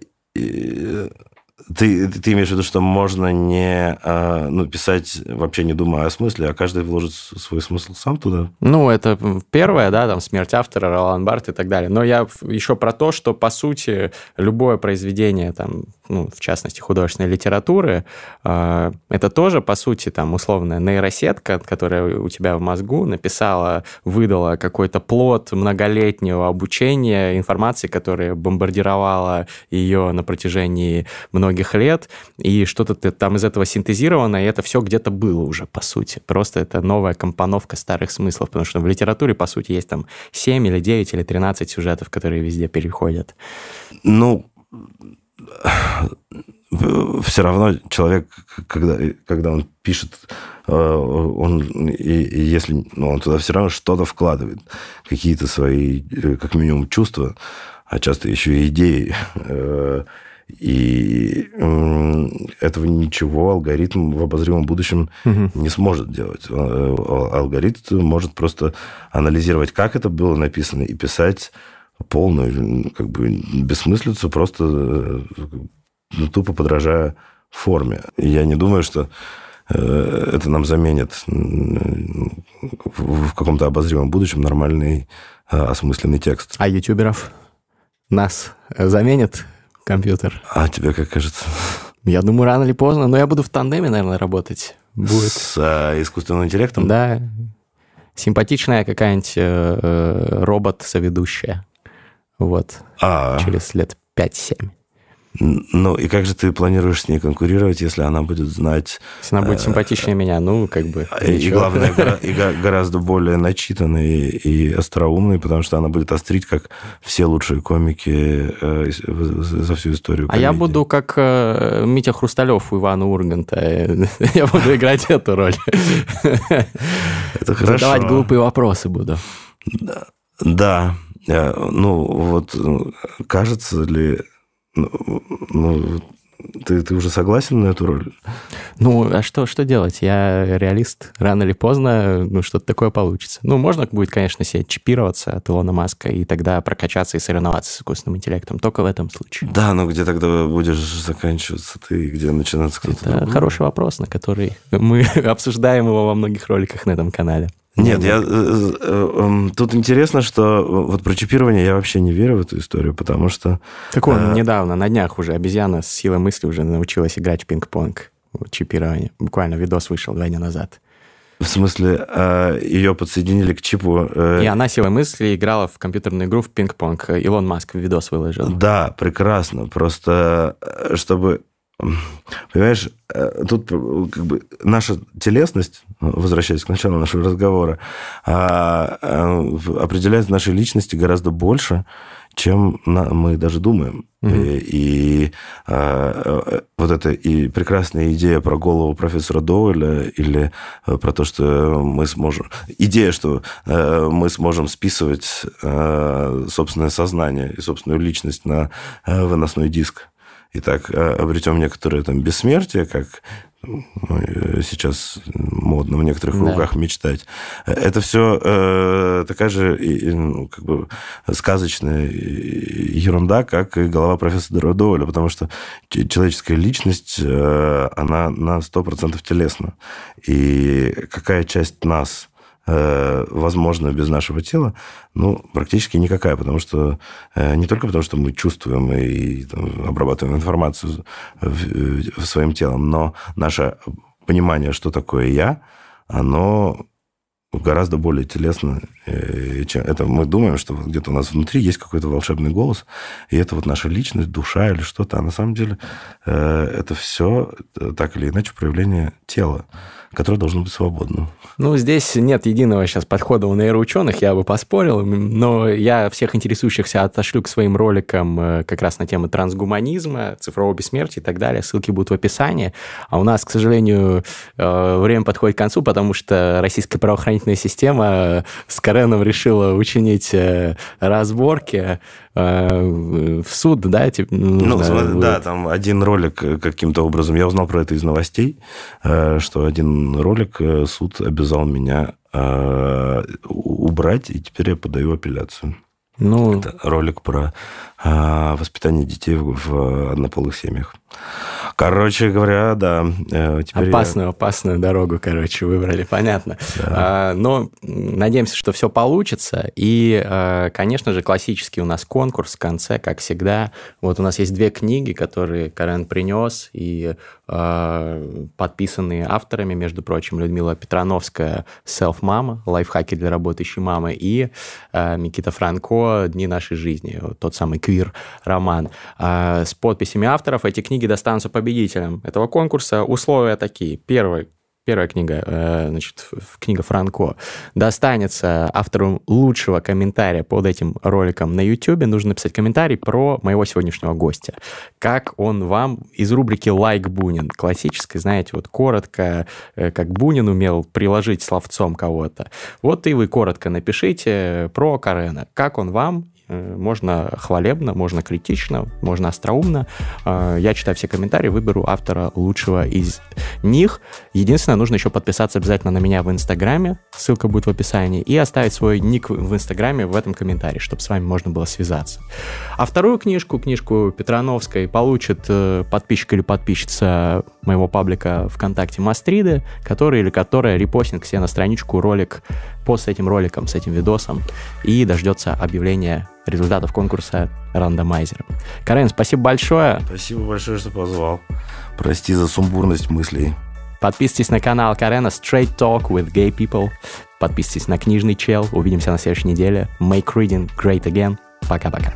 ты, ты имеешь в виду, что можно не а, ну, писать вообще не думая о смысле, а каждый вложит свой смысл сам туда? Ну, это первое, да, там «Смерть автора», Ролан Барт и так далее. Но я еще про то, что, по сути, любое произведение, там, ну, в частности, художественной литературы, а, это тоже, по сути, там, условная нейросетка, которая у тебя в мозгу написала, выдала какой-то плод многолетнего обучения, информации, которая бомбардировала ее на протяжении многих многих лет, и что-то там из этого синтезировано, и это все где-то было уже, по сути. Просто это новая компоновка старых смыслов, потому что в литературе, по сути, есть там 7 или 9 или 13 сюжетов, которые везде переходят. Ну, все равно человек, когда, когда он пишет, э, он, и, и если ну, он туда все равно что-то вкладывает, какие-то свои, э, как минимум, чувства, а часто еще и идеи, э, и этого ничего алгоритм в обозримом будущем угу. не сможет делать. Э, алгоритм может просто анализировать, как это было написано, и писать полную как бы бессмыслицу, просто ну, тупо подражая форме. Я не думаю, что э, это нам заменит в каком-то обозримом будущем нормальный осмысленный текст. А ютуберов нас заменит компьютер. А тебе как кажется? Я думаю, рано или поздно, но я буду в тандеме, наверное, работать. Будет. С а, искусственным интеллектом? Да. Симпатичная какая-нибудь э, э робот-соведущая. Вот. А. Через лет 5-7. Ну, и как же ты планируешь с ней конкурировать, если она будет знать... Если она будет э, симпатичнее меня, ну, как бы... И, [LAUGHS] и главное, и гораздо более начитанной и остроумной, потому что она будет острить, как все лучшие комики э, за всю историю комедии. А я буду как э, Митя Хрусталев у Ивана Урганта. [LAUGHS] Я буду играть эту роль. [LAUGHS] Это хорошо. Задавать глупые вопросы буду. Да. Ну, вот кажется ли ну, ну, ты, ты уже согласен на эту роль? Ну, а что, что делать? Я реалист. Рано или поздно, ну, что-то такое получится. Ну, можно будет, конечно, себе чипироваться от Илона Маска и тогда прокачаться и соревноваться с искусственным интеллектом. Только в этом случае. Да, но где тогда будешь заканчиваться ты, где начинаться кто-то Это хороший вопрос, на который мы [LAUGHS] обсуждаем его во многих роликах на этом канале. Нет, я, э, э, тут интересно, что вот про чипирование я вообще не верю в эту историю, потому что... Так он недавно, на днях уже, обезьяна с силой мысли уже научилась играть в пинг-понг. Чипирование. Буквально видос вышел два дня назад. В смысле, а, ее подсоединили к чипу? Э, И она силой мысли играла в компьютерную игру в пинг-понг. Илон Маск видос выложил. Да, прекрасно. Просто чтобы Понимаешь, э, тут как бы наша телесность, возвращаясь к началу нашего разговора, а, а, определяет нашей личности гораздо больше, чем мы даже думаем. Угу. И, и а, вот эта и прекрасная идея про голову профессора Доуэля или про то, что мы сможем... Идея, что мы сможем списывать собственное сознание и собственную личность на выносной диск и так э, обретем некоторое там бессмертие, как ну, сейчас модно в некоторых да. руках мечтать. Это все э, такая же ну, как бы сказочная ерунда, как и голова профессора Доуэля, потому что человеческая личность, э, она на 100% телесна. И какая часть нас Э, возможно без нашего тела, ну, практически никакая, потому что э, не только потому, что мы чувствуем и там, обрабатываем информацию своим телом, но наше понимание, что такое я, оно гораздо более телесно, э, чем это. Мы думаем, что где-то у нас внутри есть какой-то волшебный голос, и это вот наша личность, душа или что-то, а на самом деле это все так или иначе проявление тела которое должно быть свободным. Ну, здесь нет единого сейчас подхода у нейроученых, я бы поспорил, но я всех интересующихся отошлю к своим роликам э, как раз на тему трансгуманизма, цифрового бессмертия и так далее. Ссылки будут в описании. А у нас, к сожалению, э, время подходит к концу, потому что российская правоохранительная система э, с Кареном решила учинить разборки в суд, да? Типа, ну, знаю, да, там один ролик каким-то образом, я узнал про это из новостей, что один ролик э, суд обязал меня э, убрать, и теперь я подаю апелляцию. Ну, Это ролик про э, воспитание детей в, в однополых семьях. Короче говоря, да. Э, опасную, я... опасную дорогу, короче, выбрали, понятно. Да. А, но надеемся, что все получится. И, а, конечно же, классический у нас конкурс в конце, как всегда. Вот у нас есть две книги, которые Карен принес, и а, подписанные авторами, между прочим, Людмила Петрановская «Селф-мама», лайфхаки для работающей мамы, и Микита Франко «Дни нашей жизни», тот самый квир-роман. С подписями авторов эти книги достанутся победителям победителем этого конкурса условия такие. Первый, первая книга, э, значит, книга Франко, достанется автору лучшего комментария под этим роликом на YouTube. Нужно написать комментарий про моего сегодняшнего гостя. Как он вам из рубрики «Лайк Бунин», классической, знаете, вот коротко, э, как Бунин умел приложить словцом кого-то. Вот и вы коротко напишите про Карена. Как он вам Э, можно хвалебно, можно критично, можно остроумно. Э, я читаю все комментарии, выберу автора лучшего из них. Единственное, нужно еще подписаться обязательно на меня в Инстаграме, ссылка будет в описании, и оставить свой ник в Инстаграме в этом комментарии, чтобы с вами можно было связаться. А вторую книжку, книжку Петрановской, получит э, подписчик или подписчица моего паблика ВКонтакте Мастриды, который или которая репостит к себе на страничку ролик пост с этим роликом, с этим видосом, и дождется объявления результатов конкурса рандомайзера. Карен, спасибо большое. Спасибо большое, что позвал. Прости за сумбурность мыслей. Подписывайтесь на канал Карена Straight Talk with Gay People. Подписывайтесь на книжный чел. Увидимся на следующей неделе. Make reading great again. Пока-пока.